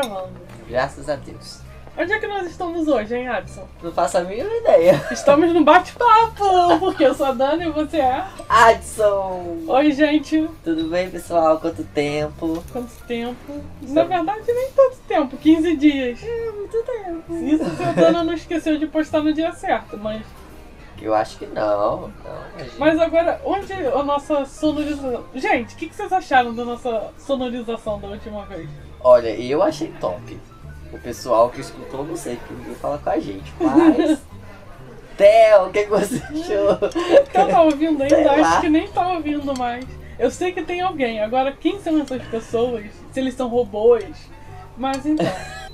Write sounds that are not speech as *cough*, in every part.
gravando. Graças a Deus. Onde é que nós estamos hoje, hein, Adson? Não faço a mínima ideia. Estamos no bate-papo, porque eu sou a Dani e você é. Adson! Oi, gente. Tudo bem, pessoal? Quanto tempo? Quanto tempo? Na verdade, nem tanto tempo 15 dias. É, muito tempo. Isso se a Dana não esqueceu de postar no dia certo, mas. Eu acho que não. não imagina. Mas agora, onde a nossa sonorização. Gente, o que, que vocês acharam da nossa sonorização da última vez? Olha, eu achei top. O pessoal que escutou, não sei, que ninguém fala com a gente. Mas. *laughs* Theo, o que, que você achou? Então tá *laughs* ouvindo Sei ainda? lá. Acho que nem tá ouvindo mais. Eu sei que tem alguém. Agora, quem são essas pessoas? Se eles são robôs? Mas então.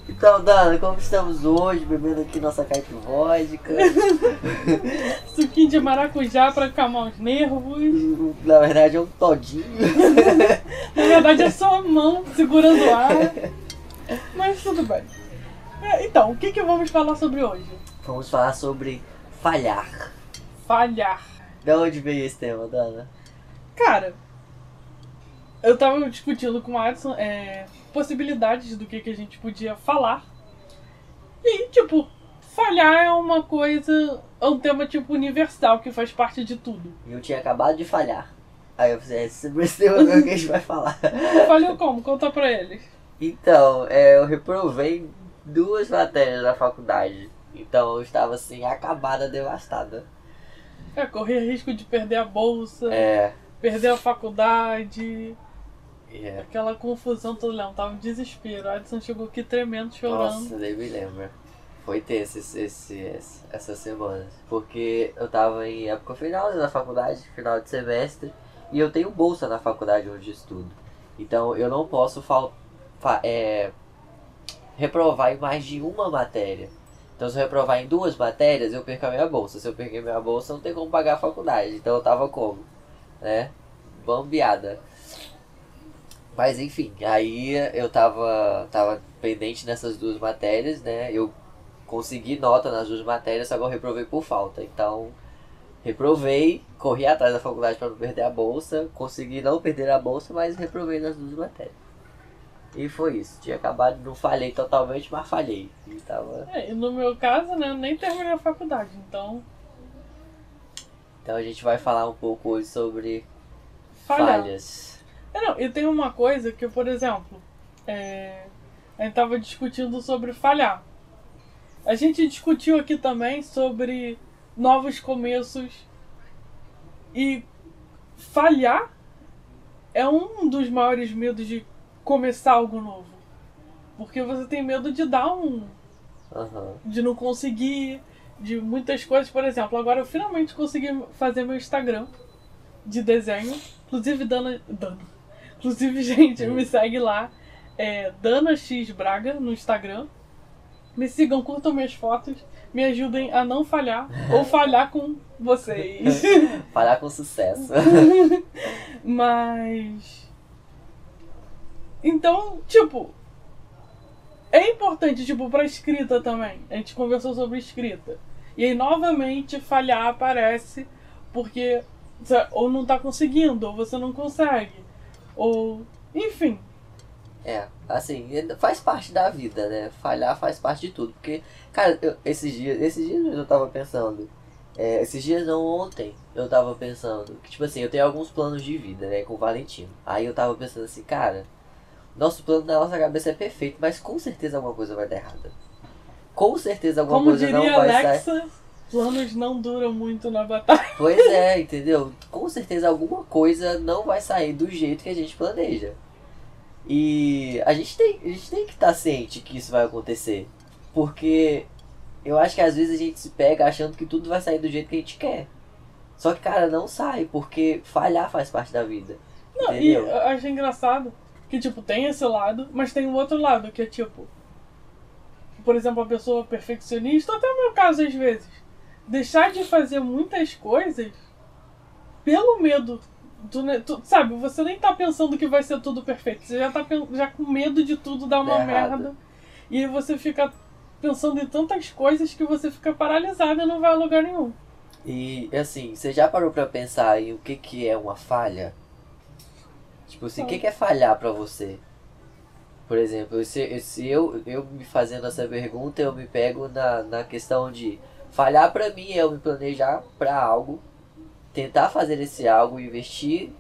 Então, Dana, como estamos hoje? Bebendo aqui nossa caipivódica. *laughs* Suquinho de maracujá pra acalmar os nervos. Na verdade, é um todinho. *laughs* Na verdade é só a mão segurando o ar. Mas tudo bem. É, então, o que, que vamos falar sobre hoje? Vamos falar sobre falhar. Falhar. Da onde veio esse tema, Dana? Cara, eu tava discutindo com o Adson é, possibilidades do que, que a gente podia falar. E, tipo, falhar é uma coisa, é um tema, tipo, universal, que faz parte de tudo. E eu tinha acabado de falhar. Aí eu falei, esse esse tema o que a gente vai falar. *laughs* Falhou como? Conta pra eles. Então, é, eu reprovei duas matérias da faculdade. Então eu estava assim, acabada, devastada. É, correr risco de perder a bolsa, É. perder a faculdade, é. aquela confusão toda. Não, tava em desespero. O Adson chegou aqui tremendo, chorando. Nossa, nem me lembro. Foi tenso esse, esse, essas semanas. Porque eu tava em época final da faculdade, final de semestre, e eu tenho bolsa na faculdade onde estudo. Então eu não posso fal fa- é, reprovar em mais de uma matéria. Então se eu reprovar em duas matérias, eu perco a minha bolsa. Se eu perder minha bolsa, não tem como pagar a faculdade. Então eu tava como? Né? Bambeada. Mas enfim, aí eu tava, tava pendente nessas duas matérias, né? Eu consegui nota nas duas matérias, só que eu reprovei por falta. Então, reprovei, corri atrás da faculdade para não perder a bolsa, consegui não perder a bolsa, mas reprovei nas duas matérias. E foi isso. Tinha acabado, não falhei totalmente, mas falhei. E tava... É, no meu caso, né, eu nem terminei a faculdade, então Então a gente vai falar um pouco hoje sobre falhar. falhas. É, não, e tem uma coisa que, por exemplo, é, a gente tava discutindo sobre falhar. A gente discutiu aqui também sobre novos começos e falhar é um dos maiores medos de começar algo novo. Porque você tem medo de dar um, Aham. de não conseguir, de muitas coisas. Por exemplo, agora eu finalmente consegui fazer meu Instagram de desenho. Inclusive, Dana. Dana. Inclusive, *laughs* gente, me segue lá. É Dana X Braga no Instagram. Me sigam, curtam minhas fotos. Me ajudem a não falhar ou falhar com vocês. *laughs* Falhar com sucesso. *laughs* Mas. Então, tipo. É importante, tipo, pra escrita também. A gente conversou sobre escrita. E aí, novamente, falhar aparece porque ou não tá conseguindo, ou você não consegue. Ou. Enfim. É, assim, faz parte da vida, né? Falhar faz parte de tudo. Porque, cara, eu- esses dias, esses dias eu tava pensando. é, esses dias não, ontem, eu tava pensando que, tipo assim, eu tenho alguns planos de vida, né, com o Valentino. Aí eu tava pensando assim, cara, nosso plano na nossa cabeça é perfeito, mas com certeza alguma coisa vai dar errada. Com certeza alguma Como coisa não vai sair. Planos não duram muito na batalha. Pois é, entendeu? Com certeza alguma coisa não vai sair do jeito que a gente planeja. E a gente tem, a gente tem que estar ciente que isso vai acontecer. Porque eu acho que às vezes a gente se pega achando que tudo vai sair do jeito que a gente quer. Só que, cara, não sai, porque falhar faz parte da vida. Não, e entendeu? eu acho engraçado que, tipo, tem esse lado, mas tem o outro lado, que é tipo. Por exemplo, a pessoa perfeccionista, até o meu caso às vezes. Deixar de fazer muitas coisas pelo medo. Tu, tu- sabe, você nem tá pensando que vai ser tudo perfeito. Você já tá já com medo de tudo dar uma errado. merda. E você fica pensando em tantas coisas que você fica paralisado e não vai a lugar nenhum. E assim, você já parou pra pensar em o que, que é uma falha? Tipo assim, o que, que é falhar pra você? Por exemplo, se, se eu, eu me fazendo essa pergunta, eu me pego na, na questão de falhar para mim é eu me planejar para algo, tentar fazer esse algo, investir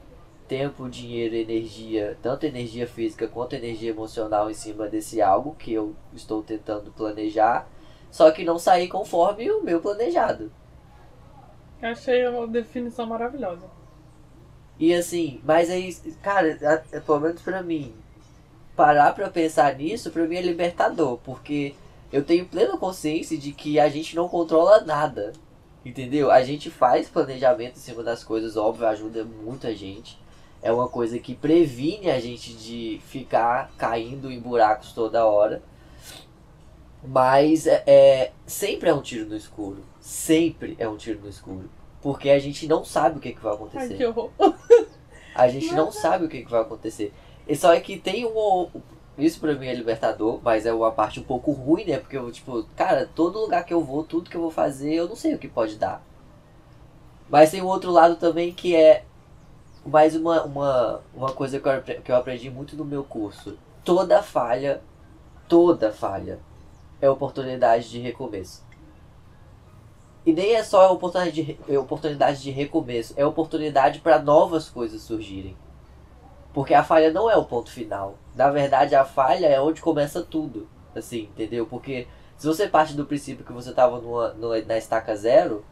tempo, dinheiro, energia, tanto energia física quanto energia emocional em cima desse algo que eu estou tentando planejar, só que não sair conforme o meu planejado. Achei uma definição maravilhosa. E assim, mas aí, cara, pelo menos pra mim, parar pra pensar nisso, pra mim é libertador, porque eu tenho plena consciência de que a gente não controla nada. Entendeu? A gente faz planejamento em cima das coisas, óbvio, ajuda muito a gente. É uma coisa que previne a gente de ficar caindo em buracos toda hora. Mas é, é, sempre é um tiro no escuro. Sempre é um tiro no escuro. Porque a gente não sabe o que, que vai acontecer. Ai, que horror. A gente não sabe o que, que vai acontecer. E só é que tem um. Isso pra mim é libertador, mas é uma parte um pouco ruim, né? Porque eu, tipo, cara, todo lugar que eu vou, tudo que eu vou fazer, eu não sei o que pode dar. Mas tem um outro lado também que é mais uma, uma, uma coisa que eu, que eu aprendi muito no meu curso. Toda falha, toda falha é oportunidade de recomeço. E nem é só oportunidade de, oportunidade de recomeço, é oportunidade para novas coisas surgirem. Porque a falha não é o ponto final. Na verdade, a falha é onde começa tudo. Assim, entendeu? Porque se você parte do princípio que você estava na estaca zero,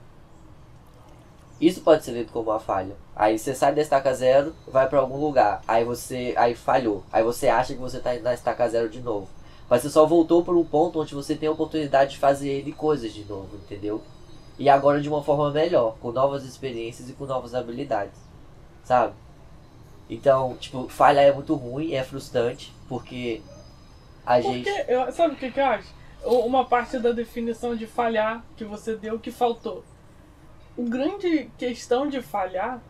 isso pode ser lido como uma falha. Aí você sai da estaca zero, vai para algum lugar, aí você aí falhou, aí você acha que você está na estaca zero de novo. Mas você só voltou para um ponto onde você tem a oportunidade de fazer ele coisas de novo, entendeu? E agora de uma forma melhor, com novas experiências e com novas habilidades, sabe? Então, tipo, falha é muito ruim, é frustrante, porque a porque, gente. Eu, sabe o que, que eu acho? Uma parte da definição de falhar que você deu que faltou. O grande questão de falhar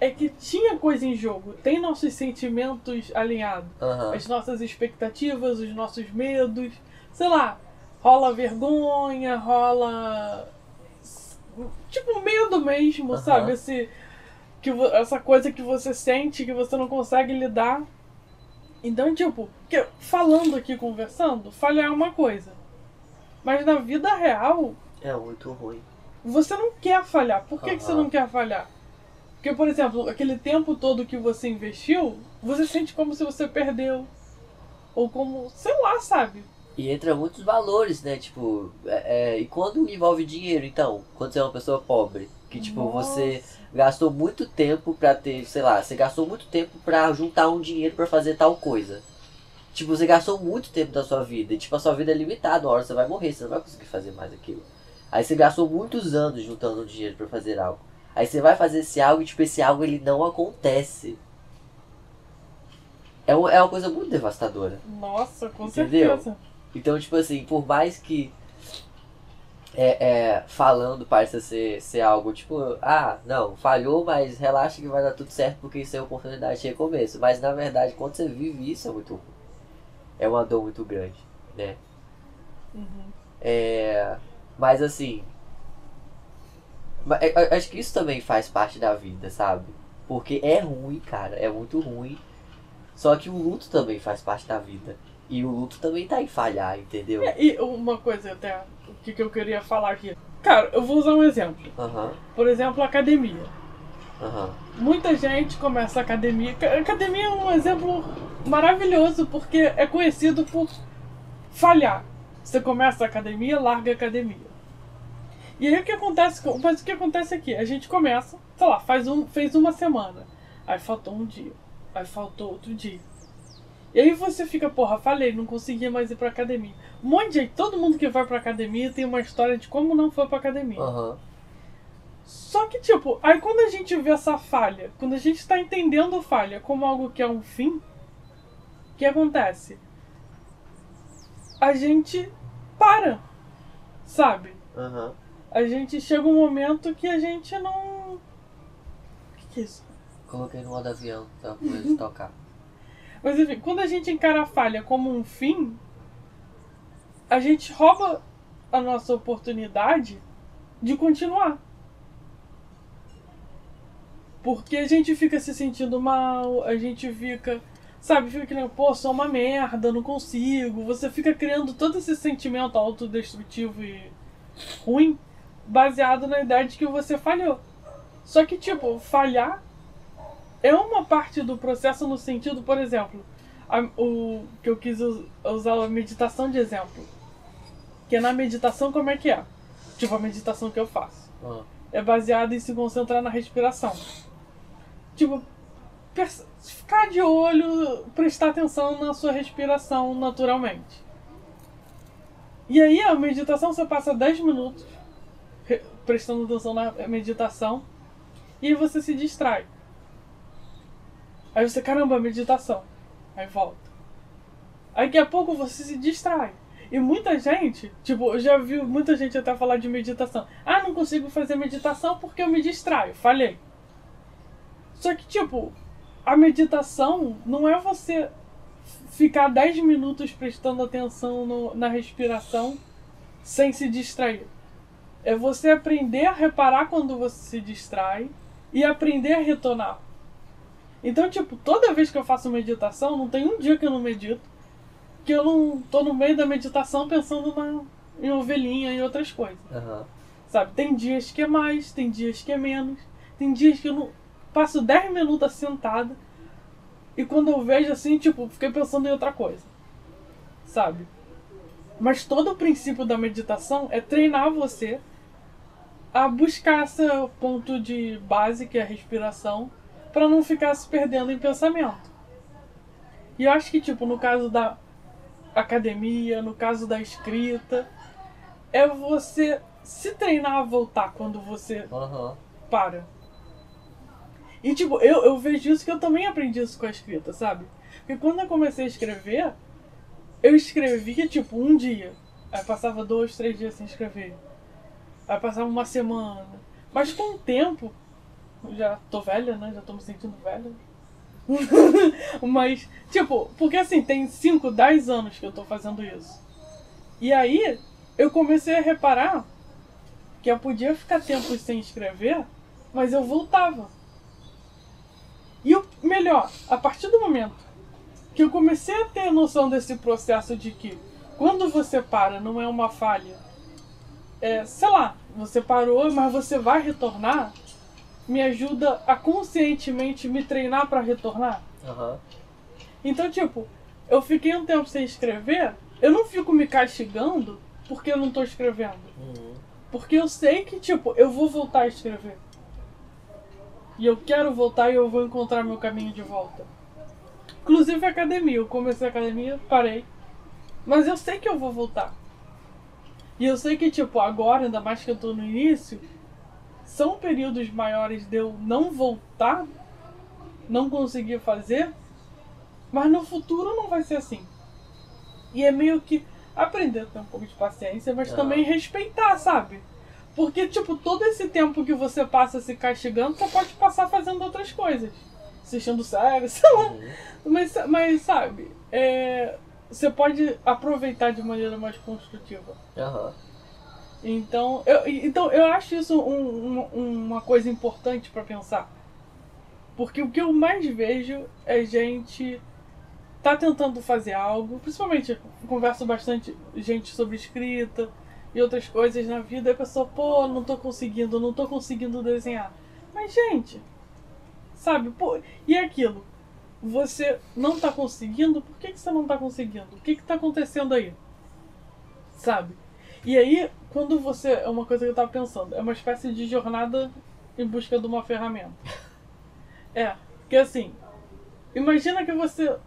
é que tinha coisa em jogo. Tem nossos sentimentos alinhados. Uhum. As nossas expectativas, os nossos medos. Sei lá, rola vergonha, rola. Tipo, medo mesmo, uhum. sabe? Esse que essa coisa que você sente que você não consegue lidar. Então, tipo, que, falando aqui, conversando, falhar é uma coisa. Mas na vida real. É muito ruim. Você não quer falhar. Por que, uhum. que você não quer falhar? Porque, por exemplo, aquele tempo todo que você investiu, você sente como se você perdeu. Ou como, sei lá, sabe? E entra muitos valores, né? Tipo, é, é, e quando envolve dinheiro, então? Quando você é uma pessoa pobre, que tipo, Nossa. você gastou muito tempo pra ter, sei lá, você gastou muito tempo pra juntar um dinheiro pra fazer tal coisa. Tipo, você gastou muito tempo da sua vida. E tipo, a sua vida é limitada, uma hora você vai morrer, você não vai conseguir fazer mais aquilo. Aí você gastou muitos anos juntando dinheiro para fazer algo. Aí você vai fazer esse algo e tipo, esse algo ele não acontece. É, uma, é uma coisa muito devastadora. Nossa, com Entendeu? certeza. Então, tipo assim, por mais que é, é, falando parece ser, ser algo tipo, ah, não, falhou, mas relaxa que vai dar tudo certo porque isso é oportunidade de recomeço. Mas na verdade, quando você vive isso, é muito ruim. É uma dor muito grande, né? Uhum. É, mas assim, é, acho que isso também faz parte da vida, sabe? Porque é ruim, cara, é muito ruim. Só que o luto também faz parte da vida. E o luto também tá em falhar, entendeu? É, e uma coisa até, o que, que eu queria falar aqui. Cara, eu vou usar um exemplo. Uhum. Por exemplo, academia. Uhum. Muita gente começa a academia. Academia é um exemplo maravilhoso porque é conhecido por falhar. Você começa a academia, larga a academia. E aí o que acontece? Mas o que acontece aqui? A gente começa, sei lá, faz um, fez uma semana. Aí faltou um dia. Aí faltou outro dia. E aí você fica, porra, falei, não conseguia mais ir pra academia. Um monte de gente, todo mundo que vai pra academia tem uma história de como não foi pra academia. Uhum. Só que, tipo, aí quando a gente vê essa falha, quando a gente tá entendendo falha como algo que é um fim, o que acontece? A gente para, sabe? Uhum. A gente chega um momento que a gente não. O que, que é isso? Coloquei no modo avião? Pra tocar. *laughs* Mas enfim, quando a gente encara a falha como um fim, a gente rouba a nossa oportunidade de continuar. Porque a gente fica se sentindo mal, a gente fica sabe, fica que pô, sou uma merda, não consigo. Você fica criando todo esse sentimento autodestrutivo e ruim baseado na ideia de que você falhou. Só que, tipo, falhar é uma parte do processo no sentido, por exemplo, a, o que eu quis usar a meditação de exemplo. Que é na meditação como é que é? Tipo a meditação que eu faço. Ah. É baseada em se concentrar na respiração. Tipo, ficar de olho, prestar atenção na sua respiração naturalmente. E aí a meditação você passa 10 minutos prestando atenção na meditação e você se distrai. Aí você, caramba, meditação. Aí volta. Aí daqui a pouco você se distrai. E muita gente, tipo, eu já vi muita gente até falar de meditação. Ah, não consigo fazer meditação porque eu me distraio. Falhei. Só que, tipo, a meditação não é você ficar 10 minutos prestando atenção no, na respiração sem se distrair. É você aprender a reparar quando você se distrai e aprender a retornar. Então, tipo, toda vez que eu faço meditação, não tem um dia que eu não medito, que eu não tô no meio da meditação pensando na, em ovelhinha e outras coisas. Uhum. Sabe? Tem dias que é mais, tem dias que é menos. Tem dias que eu não passo 10 minutos sentada e quando eu vejo assim, tipo, fiquei pensando em outra coisa. Sabe? Mas todo o princípio da meditação é treinar você a buscar esse ponto de base, que é a respiração, para não ficar se perdendo em pensamento. E eu acho que, tipo, no caso da academia, no caso da escrita, é você se treinar a voltar quando você uhum. para. E, tipo, eu, eu vejo isso que eu também aprendi isso com a escrita, sabe? Porque quando eu comecei a escrever, eu escrevia, tipo, um dia. Aí passava dois, três dias sem escrever. Aí passava uma semana. Mas com o tempo, já tô velha, né? Já tô me sentindo velha. *laughs* Mas, tipo, porque assim, tem 5, 10 anos que eu tô fazendo isso. E aí, eu comecei a reparar que eu podia ficar tempo sem escrever, mas eu voltava. E o melhor, a partir do momento que eu comecei a ter noção desse processo de que quando você para não é uma falha, é, sei lá, você parou, mas você vai retornar, me ajuda a conscientemente me treinar para retornar. Uhum. Então, tipo, eu fiquei um tempo sem escrever, eu não fico me castigando porque eu não tô escrevendo. Uhum. Porque eu sei que, tipo, eu vou voltar a escrever. E eu quero voltar e eu vou encontrar meu caminho de volta. Inclusive a academia. Eu comecei a academia, parei. Mas eu sei que eu vou voltar. E eu sei que, tipo, agora, ainda mais que eu tô no início, são períodos maiores de eu não voltar, não conseguir fazer, mas no futuro não vai ser assim. E é meio que aprender a ter um pouco de paciência, mas também respeitar, sabe? Porque, tipo, todo esse tempo que você passa se castigando, você pode passar fazendo outras coisas. Assistindo série, *laughs* sei lá. Uhum. Mas, mas sabe, é, você pode aproveitar de maneira mais construtiva. Uhum. Então, eu, então, eu acho isso um, um, uma coisa importante para pensar. Porque o que eu mais vejo é gente tá tentando fazer algo, principalmente converso bastante gente sobre escrita e outras coisas na vida, e a pessoa, pô, não tô conseguindo, não tô conseguindo desenhar. Mas, gente, sabe, pô, e é aquilo? Você não tá conseguindo, por que, que você não tá conseguindo? O que que tá acontecendo aí? Sabe? E aí, quando você. É uma coisa que eu tava pensando, é uma espécie de jornada em busca de uma ferramenta. *laughs* É, porque assim, imagina que você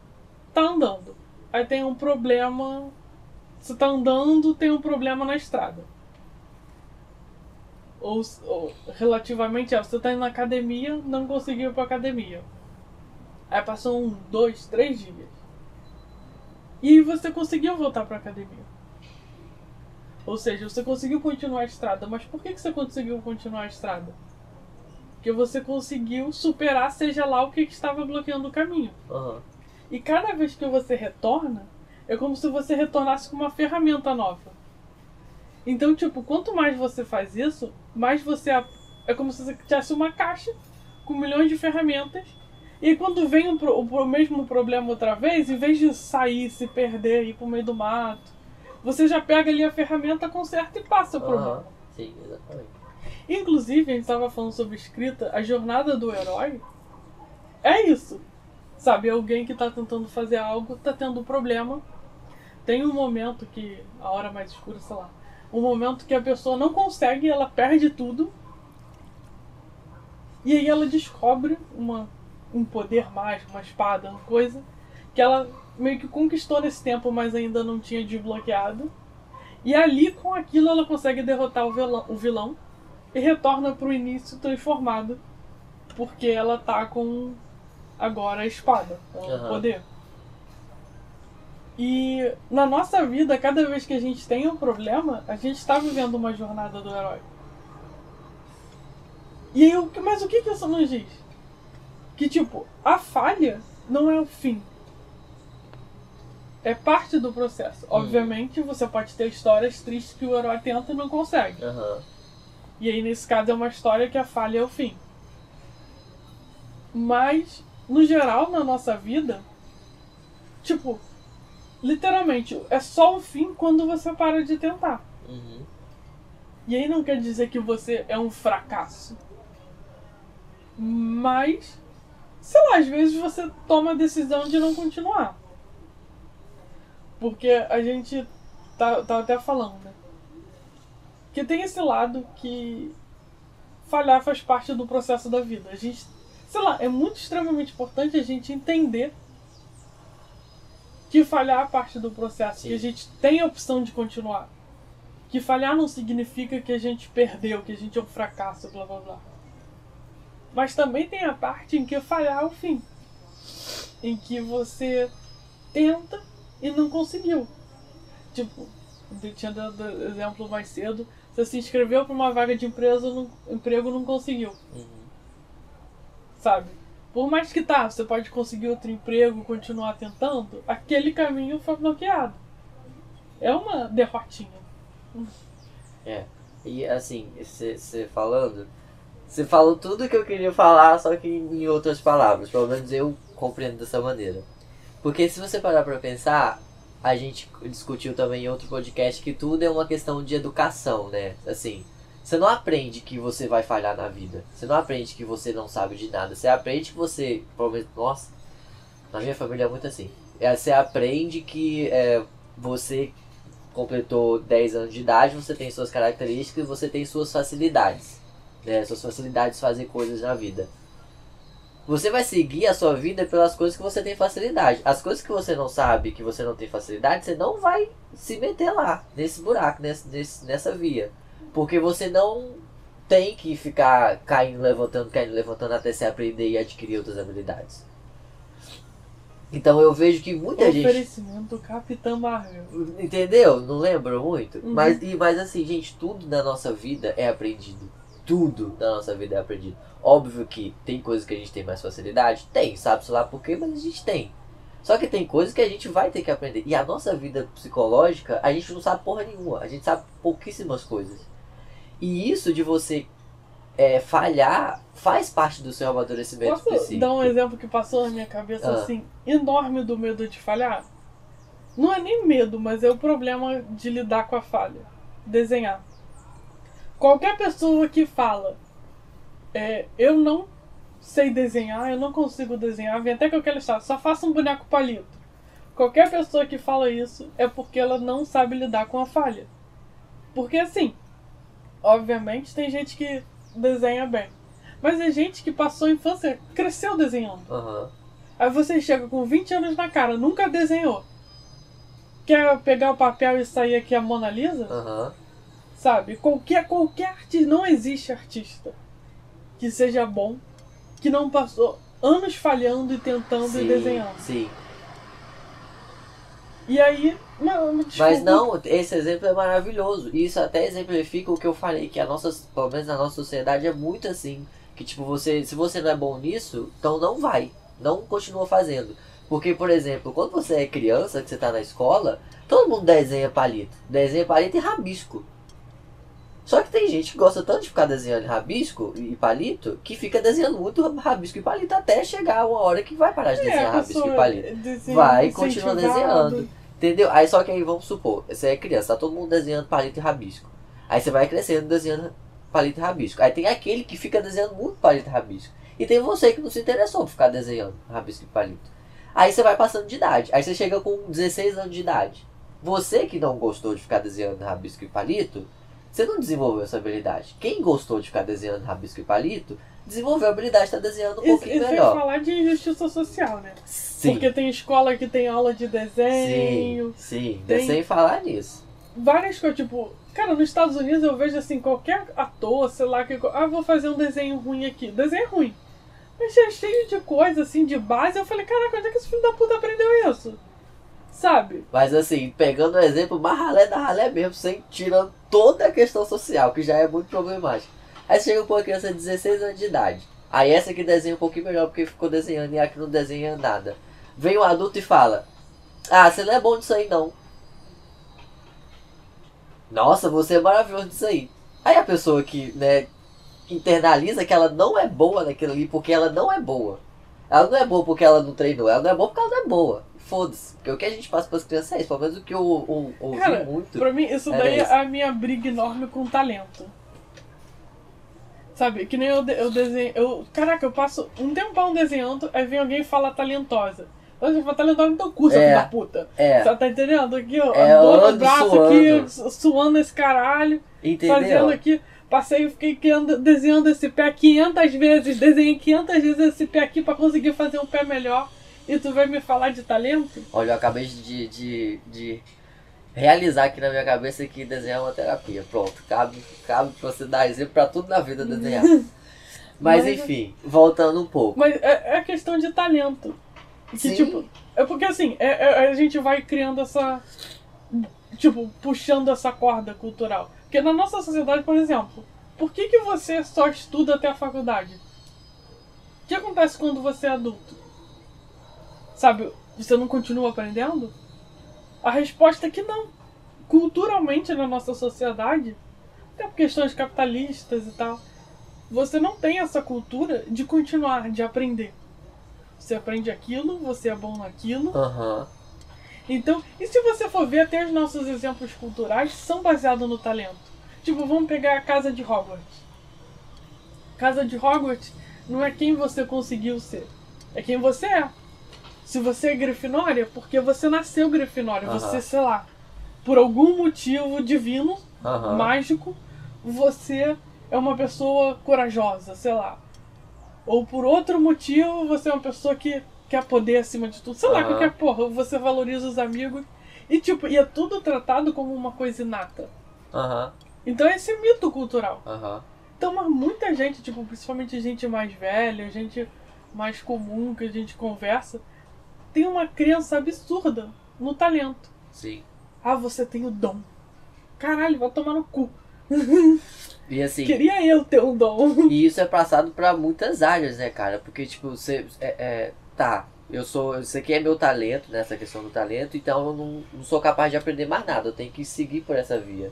tá andando, aí tem um problema. Você tá andando, tem um problema na estrada. Ou, ou relativamente a você tá indo na academia, não conseguiu ir pra academia. Aí passou um, dois, três dias. E você conseguiu voltar pra academia. Ou seja, você conseguiu continuar a estrada, mas por que, que você conseguiu continuar a estrada? Porque você conseguiu superar, seja lá o que, que estava bloqueando o caminho. Uhum. E cada vez que você retorna, é como se você retornasse com uma ferramenta nova. Então, tipo, quanto mais você faz isso, mais você. É como se você tivesse uma caixa com milhões de ferramentas. E quando vem o, pro- o mesmo problema outra vez, em vez de sair, se perder, ir pro meio do mato, você já pega ali a ferramenta, conserta e passa o problema. Sim, exatamente. Inclusive, a gente estava falando sobre escrita, a jornada do herói é isso. Sabe, alguém que está tentando fazer algo, está tendo um problema. Tem um momento que, a hora mais escura, sei lá, um momento que a pessoa não consegue, ela perde tudo. E aí ela descobre uma, um poder mágico, uma espada, uma coisa, que ela meio que conquistou nesse tempo, mas ainda não tinha desbloqueado. E ali, com aquilo, ela consegue derrotar o vilão, o vilão e retorna pro início transformada. Porque ela tá com agora a espada, o Aham. poder. E na nossa vida, cada vez que a gente tem um problema, a gente está vivendo uma jornada do herói. E aí, mas o que, que isso nos diz? Que tipo, a falha não é o fim. É parte do processo. Obviamente, você pode ter histórias tristes que o herói tenta e não consegue. Aham. E aí, nesse caso, é uma história que a falha é o fim. Mas, no geral, na nossa vida, tipo, literalmente, é só o fim quando você para de tentar. Uhum. E aí não quer dizer que você é um fracasso. Mas, sei lá, às vezes você toma a decisão de não continuar. Porque a gente tá, tá até falando, né? Que tem esse lado que falhar faz parte do processo da vida. A gente, sei lá, é muito extremamente importante a gente entender que falhar é parte do processo, Sim. que a gente tem a opção de continuar. Que falhar não significa que a gente perdeu, que a gente é um fracasso, blá blá blá. Mas também tem a parte em que falhar é o fim. Em que você tenta e não conseguiu. Tipo, eu tinha dado exemplo mais cedo. Você se inscreveu para uma vaga de empresa, não, emprego não conseguiu. Uhum. Sabe? Por mais que tá, você pode conseguir outro emprego, continuar tentando, aquele caminho foi bloqueado. É uma derrotinha. E assim, você falando, você falou tudo que eu queria falar, só que em outras palavras. Pelo menos eu compreendo dessa maneira. Porque se você parar pra pensar, a gente discutiu também em outro podcast que tudo é uma questão de educação, né? Assim, você não aprende que você vai falhar na vida. Você não aprende que você não sabe de nada. Você aprende que você. Nossa, na minha família é muito assim. É, Você aprende que é, você completou 10 anos de idade, você tem suas características e você tem suas facilidades. Né? Suas facilidades de fazer coisas na vida. Você vai seguir a sua vida pelas coisas que você tem facilidade. As coisas que você não sabe, que você não tem facilidade, você não vai se meter lá, nesse buraco, nesse, nesse- nessa via. Porque você não tem que ficar caindo, levantando, caindo, levantando até se aprender e adquirir outras habilidades. Então eu vejo que muita gente. Oferecimento Capitã Marvel. Entendeu? Não lembro muito. Uhum. Mas, e, mas assim, gente, tudo na nossa vida é aprendido. Tudo na nossa vida é aprendido. Óbvio que tem coisas que a gente tem mais facilidade? Tem, sabe-se lá por quê, mas a gente tem. Só que tem coisas que a gente vai ter que aprender. E a nossa vida psicológica, a gente não sabe porra nenhuma. A gente sabe pouquíssimas coisas. E isso de você é, falhar faz parte do seu amadurecimento Posso psíquico. dar um exemplo que passou na minha cabeça Ah. assim, enorme do medo de falhar? Não é nem medo, mas é o problema de lidar com a falha. Desenhar. Qualquer pessoa que fala, é, eu não sei desenhar, eu não consigo desenhar, vem até com aquela história, só faça um boneco palito. Qualquer pessoa que fala isso é porque ela não sabe lidar com a falha. Porque assim, obviamente tem gente que desenha bem. Mas é gente que passou a infância, cresceu desenhando. Aham. Aí você chega com 20 anos na cara, nunca desenhou. Quer pegar o papel e sair aqui a Mona Lisa? Aham. Sabe? Qualquer, qualquer artista. Não existe artista que seja bom, que não passou anos falhando e tentando e Sim, desenhando. Sim. E aí. Não, Mas desculpa. não, esse exemplo é maravilhoso. E isso até exemplifica o que eu falei, que a nossa, pelo menos a nossa sociedade é muito assim. Que tipo, você, se você não é bom nisso, então não vai. Não continua fazendo. Porque, por exemplo, quando você é criança, que você tá na escola, todo mundo desenha palito. Desenha palito e rabisco. Só que tem gente que gosta tanto de ficar desenhando rabisco e palito que fica desenhando muito rabisco e palito até chegar uma hora que vai parar de É, desenhar a rabisco e palito. desenha Vai e continua desenhando. Entendeu? Aí só que aí vamos supor, você é criança, tá todo mundo desenhando palito e rabisco. Aí você vai crescendo desenhando palito e rabisco. Aí tem aquele que fica desenhando muito palito e rabisco. E tem você que não se interessou por ficar desenhando rabisco e palito. Aí você vai passando de idade. Aí você chega com 16 anos de idade. Você que não gostou de ficar desenhando rabisco e palito, você não desenvolveu essa habilidade. Quem gostou de ficar desenhando rabisco e palito, desenvolveu a habilidade de estar desenhando um Isso, pouquinho sem melhor. falar de injustiça social, né? Sim. Porque tem escola que tem aula de Sim, desenho, sim. Tem- Sem falar nisso. várias coisas, tipo, cara, nos Estados Unidos eu vejo assim, qualquer ator, sei lá, que. Ah, vou fazer um desenho ruim aqui. Desenho ruim. Mas é cheio de coisa, assim, de base. Eu falei, caraca, onde é que esse filho da puta aprendeu isso? Sabe? Mas assim, pegando o exemplo mais ralé da ralé mesmo, sem tirando toda a questão social, que já é muito problemática. Aí chega uma criança de 16 anos de idade. Aí essa que desenha um pouquinho melhor porque ficou desenhando e a que não desenha nada. Vem um adulto e fala: Ah, você não é bom disso aí não. Nossa, você é maravilhoso disso aí. Aí a pessoa que, né, internaliza que ela não é boa naquilo ali porque ela não é boa. Ela não é boa porque ela não treinou, ela não é boa porque ela não é boa. Foda-se. Porque o que a gente passa pras crianças é isso. Pelo menos o que eu, eu ouvi Cara, muito. Pra mim, isso daí isso. é a minha briga enorme com talento. Sabe, que nem eu, eu desenho. Eu, caraca, eu passo um tempão desenhando, aí vem alguém e fala talentosa. Então você fala talentosa no teu cu, seu É. filho da puta. É, Você tá entendendo? Aqui, ó, É, dor no braço suando. aqui, su- suando esse caralho, fazendo entendeu? aqui. Passei e fiquei criando- desenhando esse pé 500 vezes, desenhei 500 vezes esse pé aqui pra conseguir fazer um pé melhor. E tu vai me falar de talento? Olha, eu acabei de, de, de realizar aqui na minha cabeça que desenhar é uma terapia. Pronto, cabe, cabe pra você dar exemplo pra tudo na vida desenhar. *laughs* Mas Mas- enfim, voltando um pouco. Mas é, é questão de talento. Que, Sim. tipo, é porque assim, é- é- a gente vai criando essa. Tipo, puxando essa corda cultural. Porque na nossa sociedade, por exemplo, por que, que você só estuda até a faculdade? O que acontece quando você é adulto? Sabe, você não continua aprendendo? A resposta é que não. Culturalmente na nossa sociedade, até por questões capitalistas e tal, você não tem essa cultura de continuar, de aprender. Você aprende aquilo, você é bom naquilo. Aham. Então, e se você for ver, até os nossos exemplos culturais são baseados no talento. Tipo, vamos pegar a Casa de Hogwarts. Casa de Hogwarts não é quem você conseguiu ser, é quem você é. Se você é Grifinória, é porque você nasceu Grifinória. Você, sei lá, por algum motivo divino, mágico, você é uma pessoa corajosa, sei lá. Ou por outro motivo, você é uma pessoa que quer poder acima de tudo. Sei lá, qualquer porra, você valoriza os amigos. E tipo, e é tudo tratado como uma coisa inata. Aham. Então é esse mito cultural. Então, mas muita gente, tipo, principalmente gente mais velha, gente mais comum que a gente conversa, tem uma crença absurda no talento. Sim. Ah, você tem o dom. Caralho, vai tomar no cu. *laughs* E assim. Queria eu ter um dom. *laughs* E isso é passado pra muitas áreas, né, cara? Porque, tipo, você. É, é, tá, eu sou. Isso aqui é meu talento, né? Essa questão do talento, então eu não, não sou capaz de aprender mais nada. Eu tenho que seguir por essa via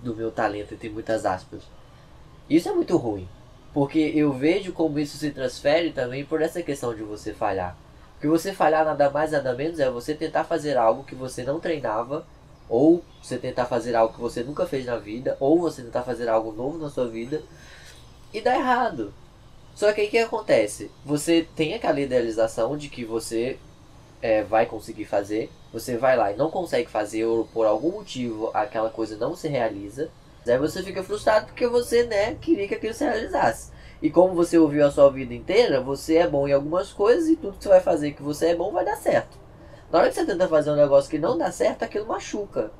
do meu talento, entre muitas aspas. Isso é muito ruim. Porque eu vejo como isso se transfere também por essa questão de você falhar. Porque você falhar nada mais nada menos é você tentar fazer algo que você não treinava, ou você tentar fazer algo que você nunca fez na vida, ou você tentar fazer algo novo na sua vida e dá errado. Só que aí o que acontece? Você tem aquela idealização de que você é, vai conseguir fazer, você vai lá e não consegue fazer, ou por algum motivo aquela coisa não se realiza. Aí você fica frustrado porque você, né, queria que aquilo se realizasse. E como você ouviu a sua vida inteira, você é bom em algumas coisas e tudo que você vai fazer que você é bom vai dar certo. Na hora que você tenta fazer um negócio que não dá certo, aquilo machuca.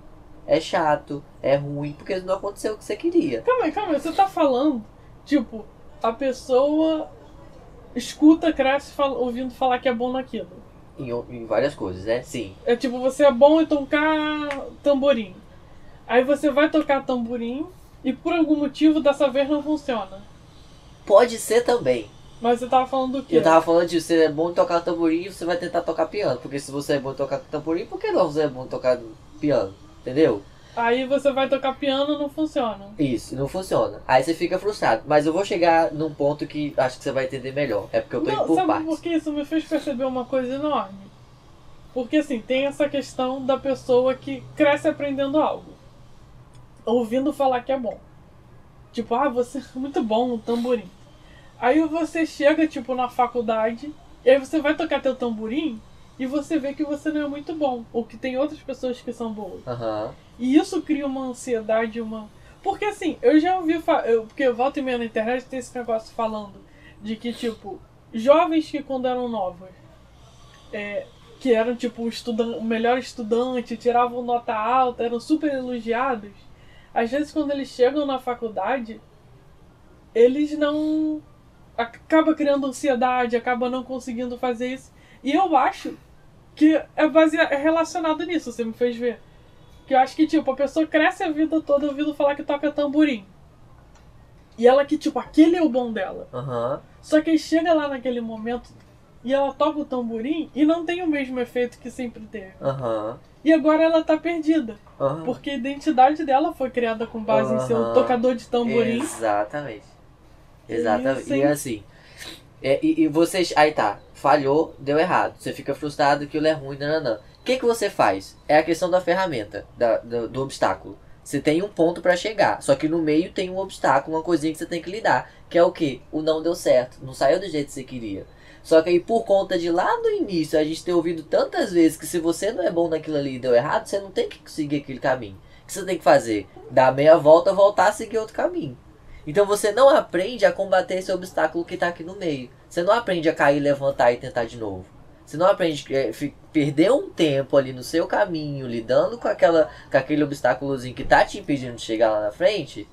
É chato, é ruim, porque não aconteceu o que você queria. Calma aí, calma aí. Você tá falando, tipo, a pessoa escuta, cresce fala- ouvindo falar que é bom naquilo. Em, em várias coisas, né? Sim. É tipo, você é bom em tocar tamborim. Aí você vai tocar tamborim e por algum motivo dessa vez não funciona. Pode ser também. Mas você tava falando do quê? Eu tava falando de você é bom em tocar tamborim e você vai tentar tocar piano. Porque se você é bom em tocar tamborim, por que não você é bom em tocar piano? Entendeu? Aí você vai tocar piano não funciona. Isso, não funciona. Aí você fica frustrado. Mas eu vou chegar num ponto que acho que você vai entender melhor. É porque eu tô não, indo por sabe partes. por que isso me fez perceber uma coisa enorme? Porque assim, tem essa questão da pessoa que cresce aprendendo algo. Ouvindo falar que é bom. Tipo, ah, você é muito bom no tamborim. Aí você chega, tipo, na faculdade, e aí você vai tocar teu tamborim e você vê que você não é muito bom. Ou que tem outras pessoas que são boas. Aham. E isso cria uma ansiedade, uma. Porque assim, eu já ouvi. Fa... Eu, porque eu volto e meia na internet tem esse negócio falando de que, tipo, jovens que quando eram novos, é, que eram, tipo, o, estudan... o melhor estudante, tiravam nota alta, eram super elogiados, às vezes quando eles chegam na faculdade, eles não. acaba criando ansiedade, acaba não conseguindo fazer isso. E eu acho que é, basea... é relacionado nisso, você me fez ver. Que eu acho que, tipo, a pessoa cresce a vida toda ouvindo falar que toca tamborim. E ela que, tipo, aquele é o bom dela. Aham. Só que chega lá naquele momento e ela toca o tamborim e não tem o mesmo efeito que sempre teve. Aham. E agora ela tá perdida. Aham. Porque a identidade dela foi criada com base em ser um tocador de tamborim. Exatamente. Exatamente. sim. E assim. é, e, e vocês. Aí tá. Falhou, deu errado. Você fica frustrado que aquilo é ruim, nananã. O que, que você faz? É a questão da ferramenta, da, do, do obstáculo. Você tem um ponto pra chegar, só que no meio tem um obstáculo, uma coisinha que você tem que lidar, que é o que? O não deu certo, não saiu do jeito que você queria. Só que aí por conta de lá no início a gente ter ouvido tantas vezes que se você não é bom naquilo ali e deu errado, você não tem que seguir aquele caminho. O que você tem que fazer? Dar meia volta, voltar a seguir outro caminho. Então você não aprende a combater esse obstáculo que está aqui no meio. Você não aprende a cair, levantar e tentar de novo. Você não aprende fi- perder um tempo ali no seu caminho, lidando com, aquela, com aquele obstáculozinho que tá te impedindo de chegar lá na frente.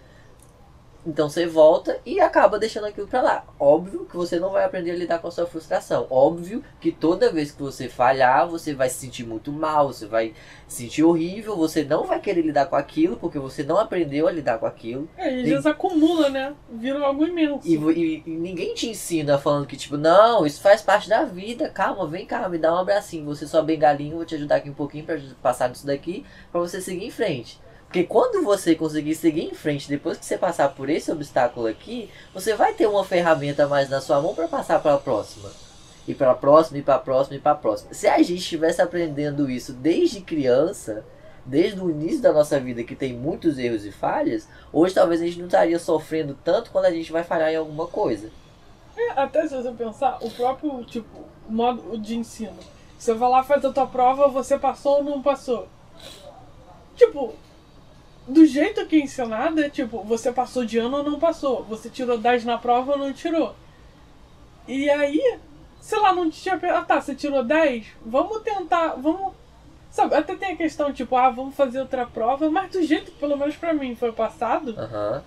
Então você volta e acaba deixando aquilo pra lá. Óbvio que você não vai aprender a lidar com a sua frustração. Óbvio que toda vez que você falhar, você vai se sentir muito mal, você vai se sentir horrível, você não vai querer lidar com aquilo porque você não aprendeu a lidar com aquilo. É, e às vezes acumula, né? Vira algo imenso. E, e- e ninguém te ensina falando que, tipo, não, isso faz parte da vida, calma, vem cá, me dá um abracinho, você só bem galinho, vou te ajudar aqui um pouquinho pra passar disso daqui, pra você seguir em frente. Porque quando você conseguir seguir em frente, depois que você passar por esse obstáculo aqui, você vai ter uma ferramenta mais na sua mão pra passar para a próxima. E para a próxima, e para a próxima, e para a próxima. Se a gente estivesse aprendendo isso desde criança, desde o início da nossa vida, que tem muitos erros e falhas, hoje talvez a gente não estaria sofrendo tanto quando a gente vai falhar em alguma coisa. É, até se você pensar, o próprio, tipo, modo de ensino. Você vai lá, faz a tua prova, você passou ou não passou. Tipo, do jeito que é ensinado, é tipo, você passou de ano ou não passou. Você tirou 10 na prova ou não tirou. E aí, sei lá, não tinha. Ah tá, você tirou 10? Vamos tentar. Vamos. Sabe, até tem a questão, tipo, ah, vamos fazer outra prova, mas do jeito que pelo menos pra mim foi passado, Aham.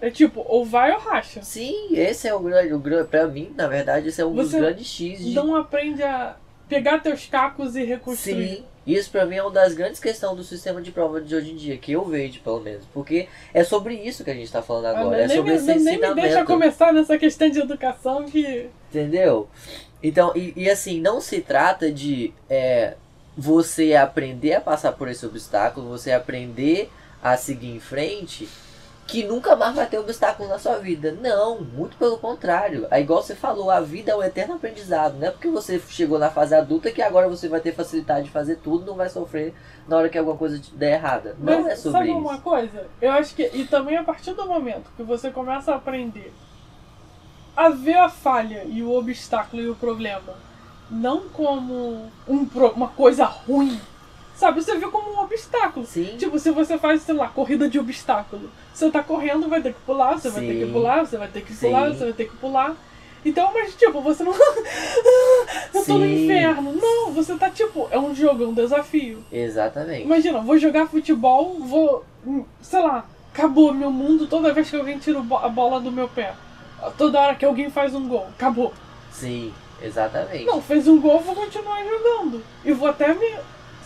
é tipo, ou vai ou racha. Sim, esse é o grande, o. Pra mim, na verdade, esse é um dos Você grandes X de Não aprende a pegar teus cacos e reconstruir. Sim, isso pra mim é uma das grandes questões do sistema de prova de hoje em dia, que eu vejo, pelo menos. Porque é sobre isso que a gente tá falando Ah, agora. é nem, sobre me, esse nem me deixa ensinamento. começar nessa questão de educação que. Entendeu? Então, e, e assim, não se trata de é, você aprender a passar por esse obstáculo, você aprender a seguir em frente, que nunca mais vai ter obstáculo na sua vida. Não, muito pelo contrário. É igual você falou, a vida é um eterno aprendizado. Não é porque você chegou na fase adulta que agora você vai ter facilidade de fazer tudo, não vai sofrer na hora que alguma coisa te der errada. Não Mas é sobre sabe isso. uma coisa? Eu acho que. E também a partir do momento que você começa a aprender a ver a falha e o obstáculo e o problema não como um, uma coisa ruim. Sabe, você vê como um obstáculo. Sim. Tipo, se você faz, sei lá, corrida de obstáculo, você tá correndo, vai ter que pular, você vai ter que Sim. pular, você vai ter que pular, Sim. você vai ter que pular. Então, mas tipo, você não. *laughs* eu tô no Sim. inferno. Não, você tá tipo, é um jogo, é um desafio. Exatamente. Imagina, vou jogar futebol, vou. hum, Sei lá, acabou meu mundo toda vez que alguém tira a bola do meu pé. Toda hora que alguém faz um gol, acabou. Sim, exatamente. Não, fez um gol, vou continuar jogando. E vou até me.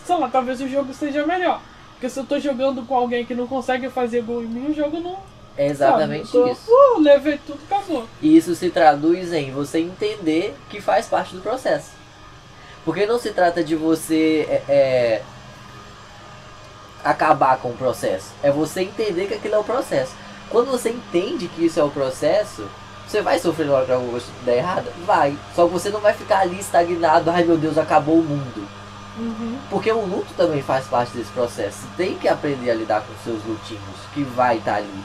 Sei lá, talvez o jogo seja melhor. Porque se eu tô jogando com alguém que não consegue fazer gol em mim, o jogo não. É exatamente sabe? Eu tô, isso. Uh, levei tudo, acabou. E isso se traduz em você entender que faz parte do processo. Porque não se trata de você é, é, acabar com o processo. É você entender que aquilo é o processo. Quando você entende que isso é o processo, você vai sofrer na hora que alguma coisa der errada? Vai. Só que você não vai ficar ali estagnado, ai meu Deus, acabou o mundo. Uhum. Porque o luto também faz parte desse processo. Você tem que aprender a lidar com seus lutinhos, que vai estar ali.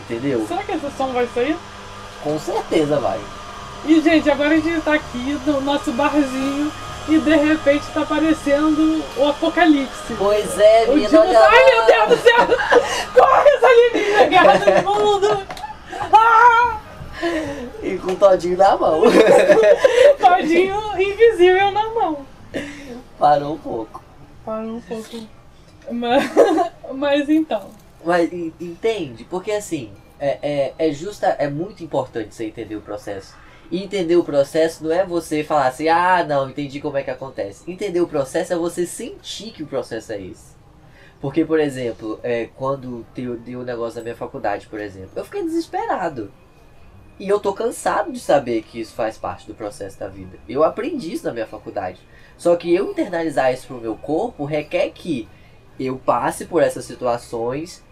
Entendeu? Será que essa som vai sair? Com certeza vai. E, gente, agora a gente tá aqui no nosso barzinho e de repente tá aparecendo o apocalipse. Pois é, O menina, Dino olha Ai, meu Deus do céu! *laughs* Corre, Salimina! Guerra do mundo! Ah! E com o todinho na mão. *laughs* Todinho invisível na mão. Parou um pouco. Para um pouco. Mas, *laughs* mas então. Mas en- entende? Porque assim, é, é, é justa, é muito importante você entender o processo. E entender o processo não é você falar assim, ah não, entendi como é que acontece. Entender o processo é você sentir que o processo é esse. Porque, por exemplo, é, quando deu, o negócio da minha faculdade, por exemplo, eu fiquei desesperado. E eu tô cansado de saber que isso faz parte do processo da vida. Eu aprendi isso na minha faculdade. Só que eu internalizar isso pro meu corpo requer que eu passe por essas situações,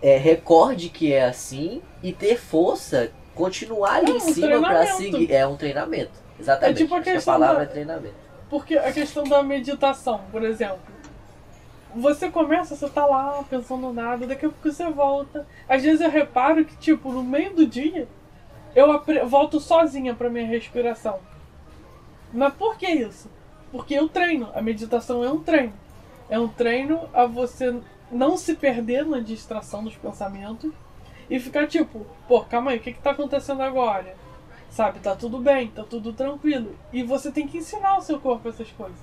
é, recorde que é assim e ter força, continuar ali É em cima pra treinamento. seguir. É um treinamento. Exatamente. É tipo a Acho que a questão palavra da- é treinamento. Porque a questão da meditação, por exemplo. Você começa, você tá lá pensando nada, daqui a pouco você volta. Às vezes eu reparo que, tipo, no meio do dia, eu volto sozinha pra minha respiração. Mas por que isso? Porque eu treino. A meditação é um treino. É um treino a você não se perder na distração dos pensamentos e ficar tipo, pô, calma aí, o que, que tá acontecendo agora? Sabe, tá tudo bem, tá tudo tranquilo. E você tem que ensinar o seu corpo essas coisas.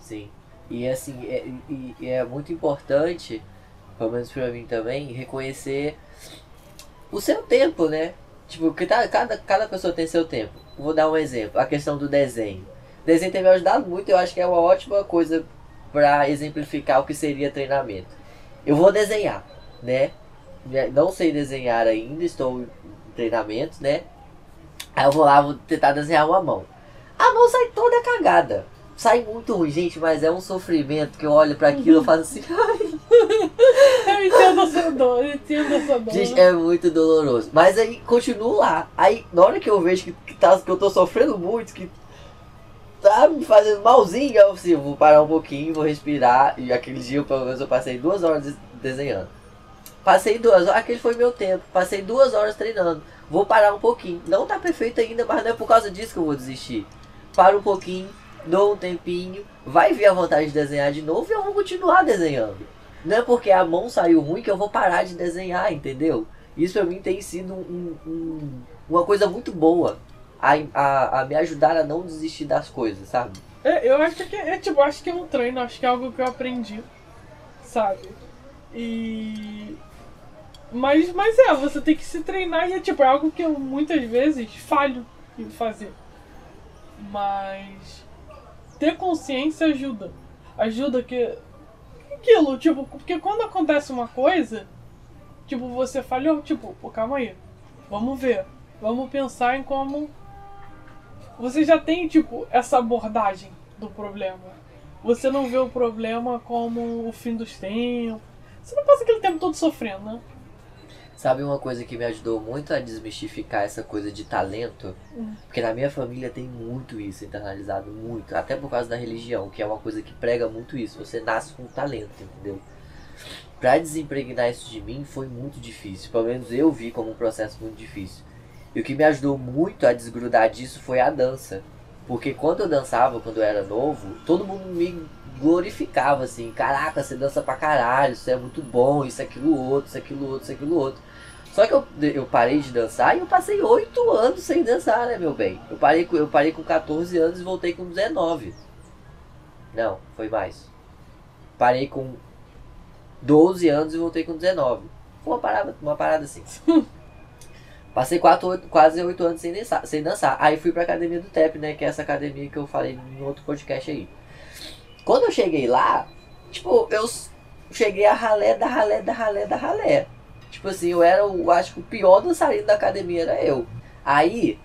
Sim. E assim, é, e é muito importante, pelo menos pra mim também, reconhecer o seu tempo, né? Tipo, que tá, cada, cada pessoa tem seu tempo. Vou dar um exemplo, a questão do desenho. Desenho tem me ajudado muito, eu acho que é uma ótima coisa pra exemplificar o que seria treinamento. Eu vou desenhar, né? Não sei desenhar ainda, estou em treinamento, né? Aí eu vou lá, vou tentar desenhar uma mão. A mão sai toda cagada. Sai muito ruim, gente, mas é um sofrimento que eu olho pra aquilo e faço assim, *laughs* Eu entendo a sua dor, eu entendo a sua dor. gente, é muito doloroso. Mas aí continuo lá. Aí na hora que eu vejo que, que, tá, que eu tô sofrendo muito, que tá me fazendo malzinho, eu assim, vou parar um pouquinho, vou respirar. E aquele dia, pelo menos, eu passei duas horas des- desenhando. Passei duas horas, aquele foi meu tempo. Passei duas horas treinando. Vou parar um pouquinho. Não tá perfeito ainda, mas não é por causa disso que eu vou desistir. Paro um pouquinho, dou um tempinho, vai vir a vontade de desenhar de novo e eu vou continuar desenhando. Não é porque a mão saiu ruim que eu vou parar de desenhar, entendeu? Isso pra mim tem sido um- um- uma coisa muito boa. A, a, a me ajudar a não desistir das coisas, sabe? É, eu acho que é tipo, acho que é um treino, acho que é algo que eu aprendi, sabe? E. Mas, mas é, você tem que se treinar e é tipo, é algo que eu muitas vezes falho em fazer. Mas ter consciência ajuda. Ajuda que. Aquilo, tipo, porque quando acontece uma coisa, tipo, você falhou, tipo, pô, calma aí. Vamos ver. Vamos pensar em como você já tem, tipo, essa abordagem do problema. Você não vê o problema como o fim dos tempos. Você não passa aquele tempo todo sofrendo, né? Sabe uma coisa que me ajudou muito a desmistificar essa coisa de talento? Hum. Porque na minha família tem muito isso internalizado, muito. Até por causa da religião, que é uma coisa que prega muito isso. Você nasce com talento, entendeu? Pra desempregnar isso de mim foi muito difícil. Pelo menos eu vi como um processo muito difícil. E o que me ajudou muito a desgrudar disso foi a dança. Porque quando eu dançava, quando eu era novo, todo mundo me glorificava assim. Caraca, você dança pra caralho, isso é muito bom, isso, aquilo, outro, isso, aquilo, outro, isso, aquilo, outro. Só que eu, eu parei de dançar e eu passei 8 anos sem dançar, né, meu bem? Eu parei, eu parei com 14 anos e voltei com 19. Não, foi mais. Parei com 12 anos e voltei com 19. Foi uma parada, uma parada assim. *laughs* Passei quatro, oito- quase 8 anos sem dançar, sem dançar. Aí fui pra academia do TEP, né? Que é essa academia que eu falei em outro podcast aí. Quando eu cheguei lá, tipo, eu cheguei a ralé da ralé da ralé da ralé. Tipo assim, eu era o, acho que o pior dançarino da academia era eu. Aí,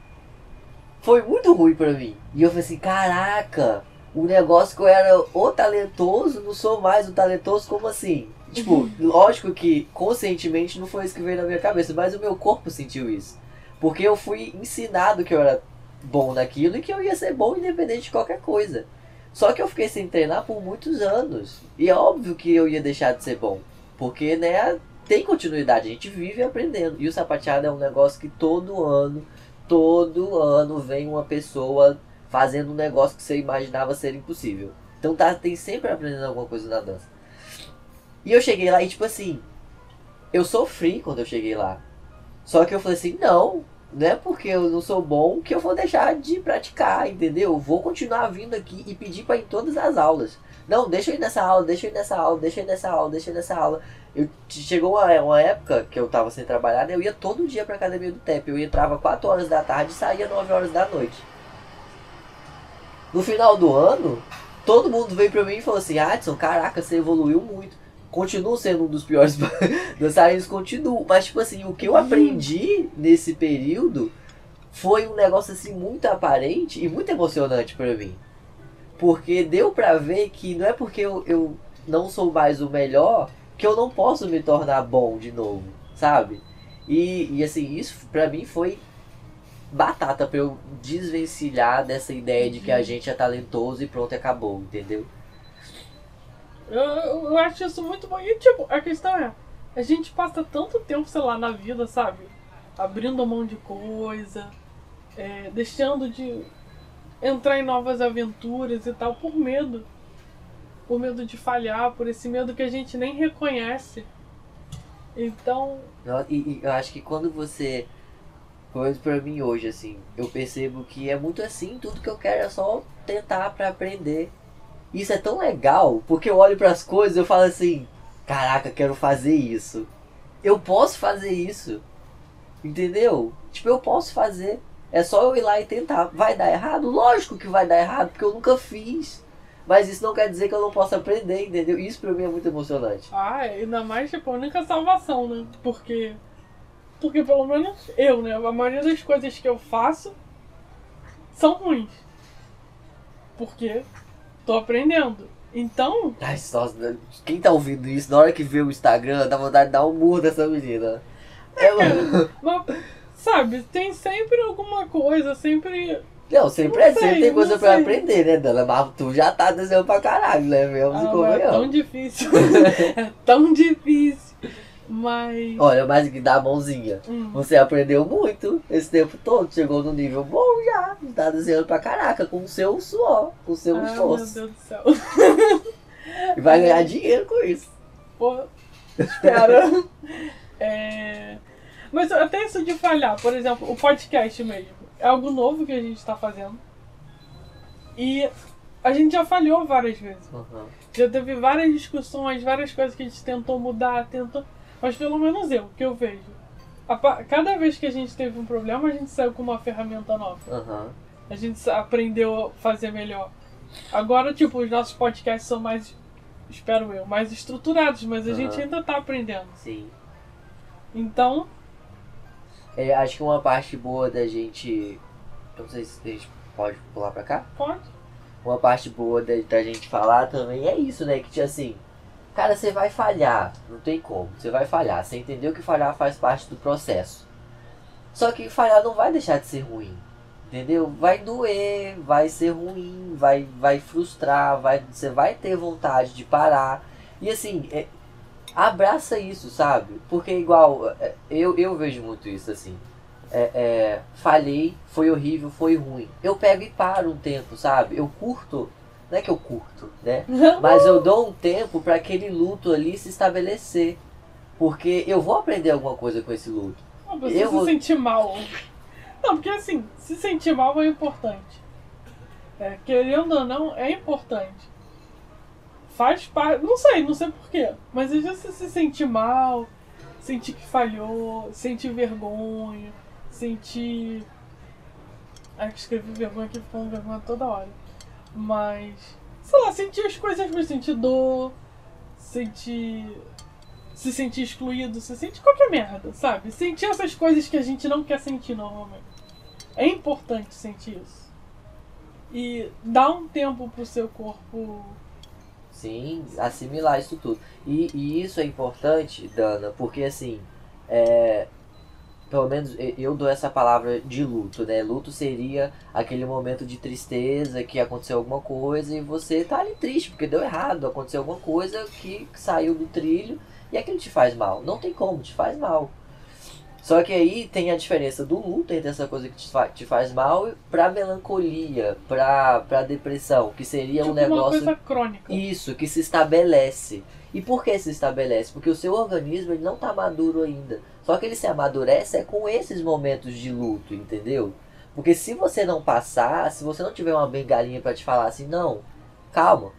foi muito ruim pra mim. E eu falei assim, caraca, um negócio que eu era o talentoso, não sou mais o talentoso, como assim? Tipo, lógico que conscientemente não foi isso que veio na minha cabeça, mas o meu corpo sentiu isso. Porque eu fui ensinado que eu era bom naquilo e que eu ia ser bom independente de qualquer coisa. Só que eu fiquei sem treinar por muitos anos. E é óbvio que eu ia deixar de ser bom. Porque, né, tem continuidade, a gente vive aprendendo. E o sapateado é um negócio que todo ano, todo ano vem uma pessoa fazendo um negócio que você imaginava ser impossível. Então tá, tem sempre aprendendo alguma coisa na dança. E eu cheguei lá e tipo assim, eu sofri quando eu cheguei lá. Só que eu falei assim, não, não é porque eu não sou bom que eu vou deixar de praticar, entendeu? Eu vou continuar vindo aqui e pedir para ir em todas as aulas. Não, deixa eu ir nessa aula, deixa eu ir nessa aula, deixa eu ir nessa aula, deixa eu ir nessa aula. Eu, chegou uma, uma época que eu tava sem trabalhar, né? eu ia todo dia pra academia do TEP. Eu entrava 4 horas da tarde e saía 9 horas da noite. No final do ano, todo mundo veio pra mim e falou assim, Adson, caraca, você evoluiu muito. Continuo sendo um dos piores *laughs* dançarinos, continuo. Mas, tipo assim, o que eu aprendi nesse período foi um negócio assim muito aparente e muito emocionante para mim. Porque deu pra ver que não é porque eu, eu não sou mais o melhor que eu não posso me tornar bom de novo, sabe? E, e assim, isso pra mim foi batata pra eu desvencilhar dessa ideia de que a gente é talentoso e pronto, acabou, entendeu? Eu, eu acho isso muito bom. E tipo, a questão é, a gente passa tanto tempo, sei lá, na vida, sabe? Abrindo mão de coisa, é, deixando de entrar em novas aventuras e tal, por medo. Por medo de falhar, por esse medo que a gente nem reconhece. Então. E, eu acho que quando você. Pelo menos pra mim hoje, assim, eu percebo que é muito assim, tudo que eu quero é só tentar para aprender. Isso é tão legal, porque eu olho para as coisas e eu falo assim: caraca, quero fazer isso. Eu posso fazer isso. Entendeu? Tipo, eu posso fazer. É só eu ir lá e tentar. Vai dar errado? Lógico que vai dar errado, porque eu nunca fiz. Mas isso não quer dizer que eu não possa aprender, entendeu? Isso pra mim é muito emocionante. Ah, ainda mais, tipo, a única salvação, né? Porque. Porque pelo menos eu, né? A maioria das coisas que eu faço são ruins. Porque tô aprendendo. Então. Ai, nossa, quem tá ouvindo isso, na hora que vê o Instagram, dá vontade de dar um murro dessa menina. É, cara, mas, sabe, tem sempre alguma coisa, sempre. Não, sempre não é, sei, sempre tem coisa pra sei. aprender, né, Dana? Mas tu já tá desenhando pra caralho, né? Vemos ah, É tão difícil. *laughs* é tão difícil. Mas. Olha, mas que dá a mãozinha. Hum. Você aprendeu muito esse tempo todo. Chegou no nível bom já. Tá desenhando pra caraca com o seu suor, com o seu ah, esforço. Meu Deus do céu. e vai ganhar dinheiro com isso. Pô, espera. é... Mas até isso de falhar, por exemplo, o podcast mesmo. É algo novo que a gente tá fazendo. E a gente já falhou várias vezes. Uhum. Já teve várias discussões, várias coisas que a gente tentou mudar, tentou. Mas pelo menos eu, que eu vejo. A, cada vez que a gente teve um problema, a gente saiu com uma ferramenta nova. Uhum. A gente aprendeu a fazer melhor. Agora, tipo, os nossos podcasts são mais, espero eu, mais estruturados, mas a uhum. gente ainda tá aprendendo. Sim. Então. É, acho que uma parte boa da gente. Não sei se a gente pode pular pra cá? Pode. Uma parte boa da, da gente falar também é isso, né? Que assim, Cara, você vai falhar, não tem como. Você vai falhar. Você entendeu que falhar faz parte do processo. Só que falhar não vai deixar de ser ruim. Entendeu? Vai doer, vai ser ruim, vai, vai frustrar, vai, você vai ter vontade de parar. E assim, é, abraça isso, sabe? Porque igual, é, eu, eu vejo muito isso assim. É, é, falhei, foi horrível, foi ruim. Eu pego e paro um tempo, sabe? Eu curto não é que eu curto, né? Mas eu dou um tempo para aquele luto ali se estabelecer. Porque eu vou aprender alguma coisa com esse luto. Não, você eu se vou... sentir mal. Não, porque assim, se sentir mal é importante. É, querendo ou não, é importante. Faz parte. Não sei, não sei porquê. Mas às vezes você se sentir mal, sentir que falhou, sentir vergonha, sentir. Ah, escrevi vergonha aqui ficando vergonha toda hora. Mas. Sei lá, sentir as coisas ruins, sentir dor, sentir. Se sentir excluído, se sentir qualquer merda, sabe? Sentir essas coisas que a gente não quer sentir normalmente. É importante sentir isso. e dar um tempo pro seu corpo. Sim, assimilar isso tudo. E, e isso é importante, Dana, porque assim, é, pelo menos eu dou essa palavra de luto, né? Luto seria aquele momento de tristeza, que aconteceu alguma coisa e você tá ali triste porque deu errado, aconteceu alguma coisa que saiu do trilho e aquilo te faz mal. Não tem como, te faz mal. Só que aí tem a diferença do luto entre essa coisa que te, fa te faz mal pra melancolia, pra, pra depressão, que seria tipo um negócio. Uma coisa crônica. Isso, que se estabelece. E por que se estabelece? Porque o seu organismo ele não está maduro ainda. Só que ele se amadurece é com esses momentos de luto, entendeu? Porque se você não passar, se você não tiver uma bengalinha para te falar assim, não, calma,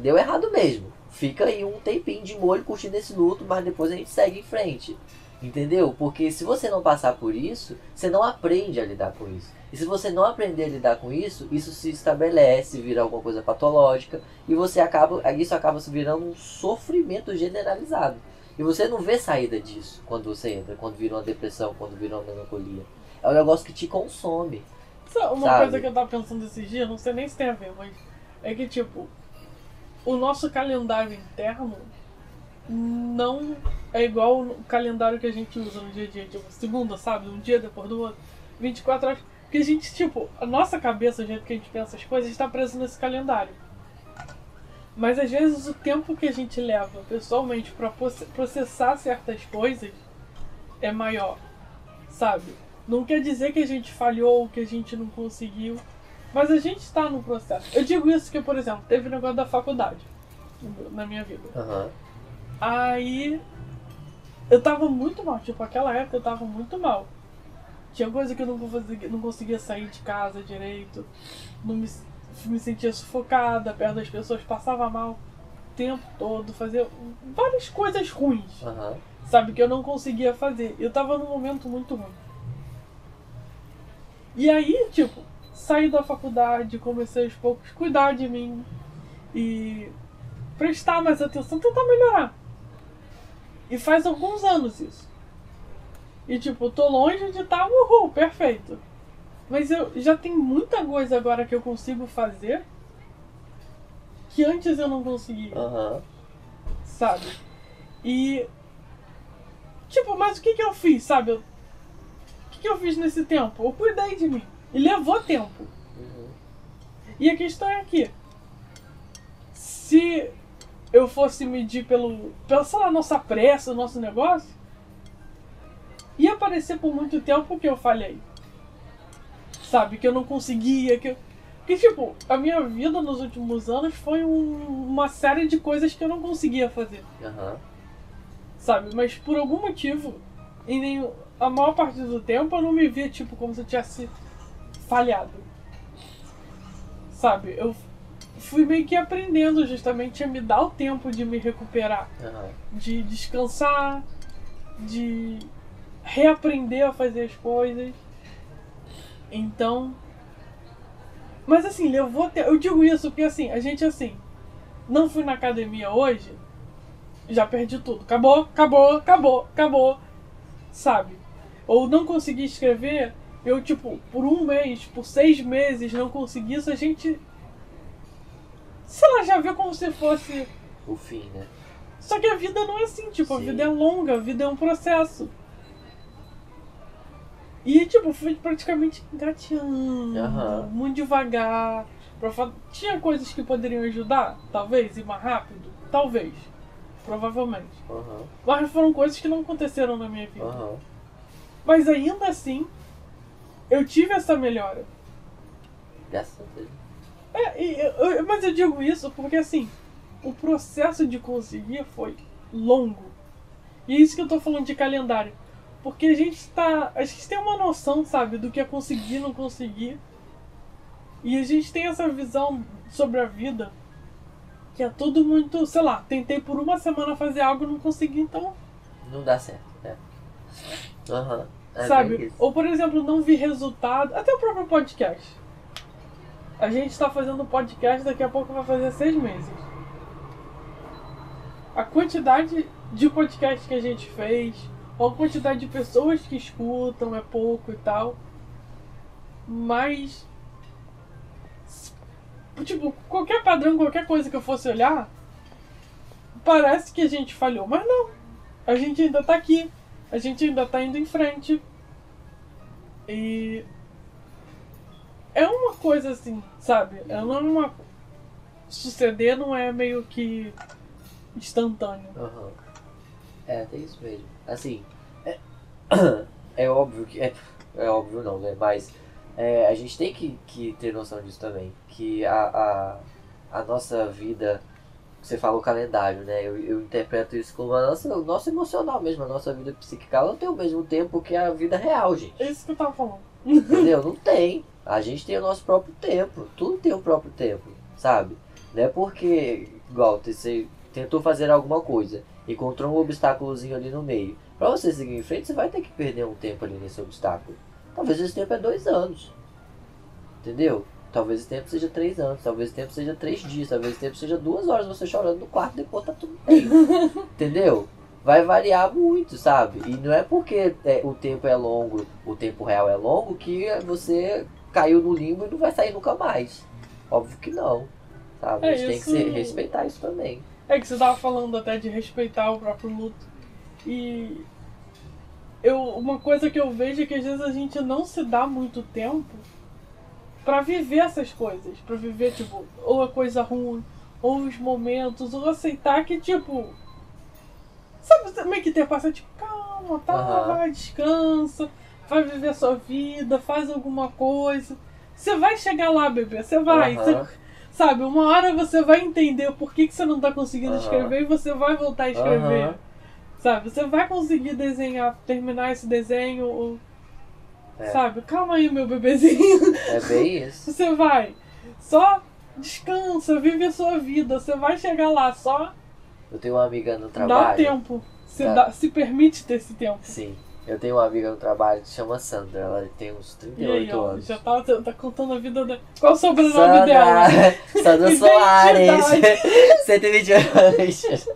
deu errado mesmo. Fica aí um tempinho de molho curtindo esse luto, mas depois a gente segue em frente. Entendeu? Porque se você não passar por isso, você não aprende a lidar com isso. E se você não aprender a lidar com isso, isso se estabelece, vira alguma coisa patológica e você acaba, isso acaba se virando um sofrimento generalizado. E você não vê saída disso quando você entra, quando vira uma depressão, quando vira uma melancolia. É um negócio que te consome. Uma sabe? coisa que eu tava pensando esses dias, não sei nem se tem a ver, mas é que tipo, o nosso calendário interno não é igual o calendário que a gente usa no dia a dia, tipo, segunda, sabe? Um dia depois do outro, 24 horas. Porque a gente, tipo, a nossa cabeça, o jeito que a gente pensa as coisas, está preso nesse calendário. Mas às vezes o tempo que a gente leva pessoalmente para processar certas coisas é maior, sabe? Não quer dizer que a gente falhou, que a gente não conseguiu, mas a gente está no processo. Eu digo isso que, por exemplo, teve o negócio da faculdade na minha vida. Uhum. Aí eu tava muito mal, tipo, aquela época eu tava muito mal. Tinha coisa que eu não conseguia, não conseguia sair de casa direito, não me, me sentia sufocada perto das pessoas, passava mal o tempo todo, fazia várias coisas ruins, uhum. sabe, que eu não conseguia fazer. Eu tava num momento muito ruim. E aí, tipo, saí da faculdade, comecei aos poucos cuidar de mim e prestar mais atenção, tentar melhorar. E faz alguns anos isso. E tipo, tô longe de estar, tá, uhul, perfeito. Mas eu já tem muita coisa agora que eu consigo fazer que antes eu não conseguia. Uhum. Sabe? E. Tipo, mas o que que eu fiz, sabe? O que que eu fiz nesse tempo? Eu cuidei de mim. E levou tempo. Uhum. E a questão é que. Se eu fosse medir pelo, pela, sei lá, nossa pressa, o nosso negócio, ia aparecer por muito tempo que eu falhei. Sabe? Que eu não conseguia, que eu... Porque, tipo, a minha vida nos últimos anos foi um, uma série de coisas que eu não conseguia fazer. Uhum. Sabe? Mas por algum motivo, em nenhum, a maior parte do tempo eu não me via, tipo, como se eu tivesse falhado. Sabe? Eu fui meio que aprendendo justamente a me dar o tempo de me recuperar, uhum. de descansar, de reaprender a fazer as coisas. Então. Mas assim, levou tempo. Eu digo isso porque assim, a gente assim, não fui na academia hoje, já perdi tudo. Acabou, acabou, acabou, acabou. Sabe? Ou não consegui escrever, eu tipo, por um mês, por seis meses não consegui isso, a gente sei lá, já viu como se fosse. O fim, né? Só que a vida não é assim, tipo, Sim. a vida é longa, a vida é um processo. E, tipo, fui praticamente engateando, Uhum. muito devagar. Pra... Tinha coisas que poderiam ajudar, talvez, ir mais rápido? Talvez. Provavelmente. Uhum. Mas foram coisas que não aconteceram na minha vida. Uhum. Mas ainda assim, eu tive essa melhora. Graças a Deus. É, e, eu- mas eu digo isso porque assim, o processo de conseguir foi longo. E é isso que eu tô falando de calendário. Porque a gente tá. A gente tem uma noção, sabe, do que é conseguir e não conseguir. E a gente tem essa visão sobre a vida que é tudo muito, sei lá, tentei por uma semana fazer algo e não consegui, então, Não dá certo, né? Aham. É sabe? Ou por exemplo, não vi resultado, até o próprio podcast. A gente tá fazendo podcast, daqui a pouco vai fazer seis meses. A quantidade de podcast que a gente fez, a quantidade de pessoas que escutam é pouco e tal. Mas Tipo, qualquer padrão, qualquer coisa que eu fosse olhar, parece que a gente falhou, mas não. A gente ainda tá aqui. A gente ainda tá indo em frente. E. É uma coisa assim, sabe? É uma. Suceder não é meio que instantâneo. Aham. É, tem isso mesmo. Assim, é, *coughs* é óbvio que. É, é óbvio não, né? Mas é, a gente tem que, que ter noção disso também. Que a, a, a nossa vida. Você fala o calendário, né? Eu, eu interpreto isso como a nossa, o nosso emocional mesmo, a nossa vida psíquica. Ela não tem o mesmo tempo que a vida real, gente. É isso que eu tava falando. Entendeu? Não tem. A gente tem o nosso próprio tempo. Tudo tem o próprio tempo, sabe? Não é porque, igual, você tentou fazer alguma coisa, encontrou um obstáculozinho ali no meio. Pra você seguir em frente, você vai ter que perder um tempo ali nesse obstáculo. Talvez esse tempo é dois anos. Entendeu? Talvez esse tempo seja três anos, talvez esse tempo seja três dias, talvez esse tempo seja duas horas você chorando no quarto depois tá tudo bem. *laughs* Entendeu? Vai variar muito, sabe? E não é porque é, o tempo é longo, o tempo real é longo, que você caiu no limbo e não vai sair nunca mais. Óbvio que não. Sabe? É a gente tem que se- respeitar isso também. É que você tava falando até de respeitar o próprio luto. E eu, uma coisa que eu vejo é que às vezes a gente não se dá muito tempo pra viver essas coisas. Pra viver, tipo, ou a coisa ruim, ou os momentos, ou aceitar que, tipo. Sabe, também que ter passa, tipo, calma, tá, Aham. vai, descansa, vai viver a sua vida, faz alguma coisa. Você vai chegar lá, bebê, você vai. Aham. Você- Sabe, uma hora você vai entender por que, que você não tá conseguindo Aham. escrever e você vai voltar a escrever. Aham. Sabe, você vai conseguir desenhar, terminar esse desenho. ou- É. Sabe, calma aí, meu bebezinho. É bem *laughs* isso. Você vai. Só descansa, vive a sua vida. Você vai chegar lá, só Eu tenho uma amiga no dá trabalho. tempo. Se, Tá. dá- se permite ter esse tempo. Sim. Eu tenho uma amiga no trabalho que se chama Sandra. Ela tem uns E aí, 38 ó, anos. já tá, tá contando a vida dela. Qual o sobrenome dela? *laughs* Sandra. Soares. *laughs* 120 anos.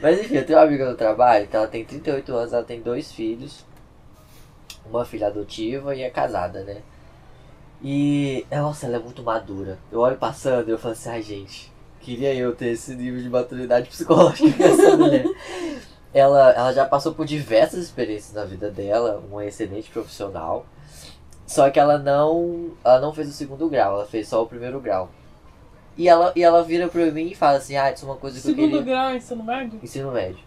Mas enfim, eu tenho uma amiga no trabalho que ela tem 38 anos, ela tem dois filhos. Uma filha adotiva e é casada, né? E, nossa, ela é muito madura. Eu olho passando e eu falo assim, ai gente, queria eu ter esse nível de maturidade psicológica que essa mulher. Ela, ela já passou por diversas experiências na vida dela, uma excelente profissional. Só que ela não, ela não fez o segundo grau, ela fez só o primeiro grau. E ela, e ela vira pra mim e fala assim, ah, isso é uma coisa que eu Segundo grau, ensino médio? Ensino médio.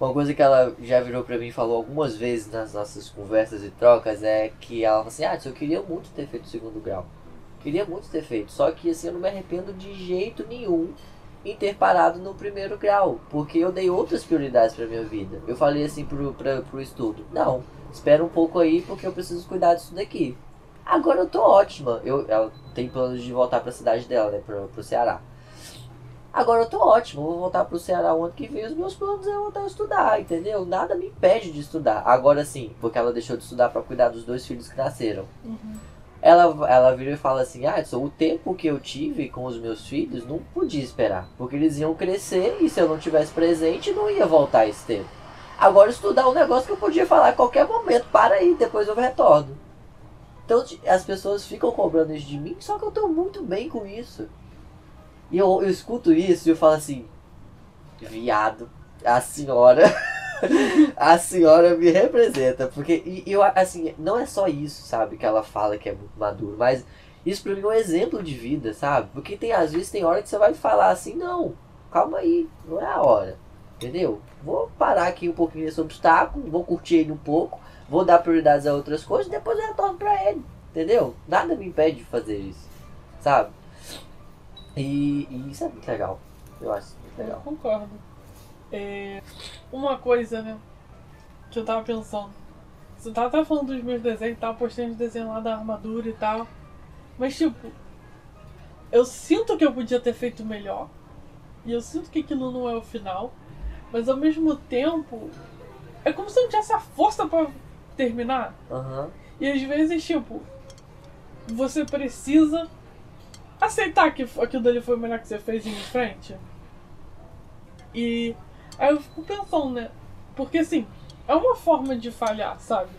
Uma coisa que ela já virou pra mim e falou algumas vezes nas nossas conversas e trocas é que ela falou assim, ah, eu queria muito ter feito o segundo grau. Queria muito ter feito, só que assim, eu não me arrependo de jeito nenhum em ter parado no primeiro grau, porque eu dei outras prioridades pra minha vida. Eu falei assim pro, pra, pro estudo, não, espera um pouco aí porque eu preciso cuidar disso daqui. Agora eu tô ótima. Eu, ela tem planos de voltar pra cidade dela, né, pro, pro Ceará. Agora eu tô ótimo, vou voltar pro Ceará o ano que vem, os meus planos é voltar a estudar, entendeu? Nada me impede de estudar. Agora sim, porque ela deixou de estudar pra cuidar dos dois filhos que nasceram. Uhum. Ela, ela vira e fala assim, ah, o tempo que eu tive com os meus filhos não podia esperar. Porque eles iam crescer e se eu não tivesse presente, não ia voltar esse tempo. Agora estudar um negócio que eu podia falar a qualquer momento, para aí, depois eu retorno. Então as pessoas ficam cobrando isso de mim, só que eu tô muito bem com isso. E eu, eu escuto isso e eu falo assim, viado, a senhora, *laughs* *laughs* a senhora me representa. Porque, e eu, assim, não é só isso, sabe, que ela fala que é muito maduro, mas isso pra mim é um exemplo de vida, sabe? Porque tem, às vezes tem hora que você vai falar assim, não, calma aí, não é a hora, entendeu? Vou parar aqui um pouquinho nesse obstáculo, vou curtir ele um pouco, vou dar prioridades a outras coisas, depois eu retorno pra ele, entendeu? Nada me impede de fazer isso, sabe? E, e isso é muito legal, eu acho muito Eu legal. concordo. É, uma coisa, né? Que eu tava pensando. Você tava até falando dos meus desenhos e tal, postando os desenhos lá da armadura e tal. Mas tipo, eu sinto que eu podia ter feito melhor. E eu sinto que aquilo não é o final. Mas ao mesmo tempo, é como se eu não tivesse a força pra terminar. Aham, E às vezes, tipo, você precisa aceitar que aquilo dali foi o melhor que você fez e ir em frente. E aí eu fico pensando, né? Porque assim, é uma forma de falhar, sabe?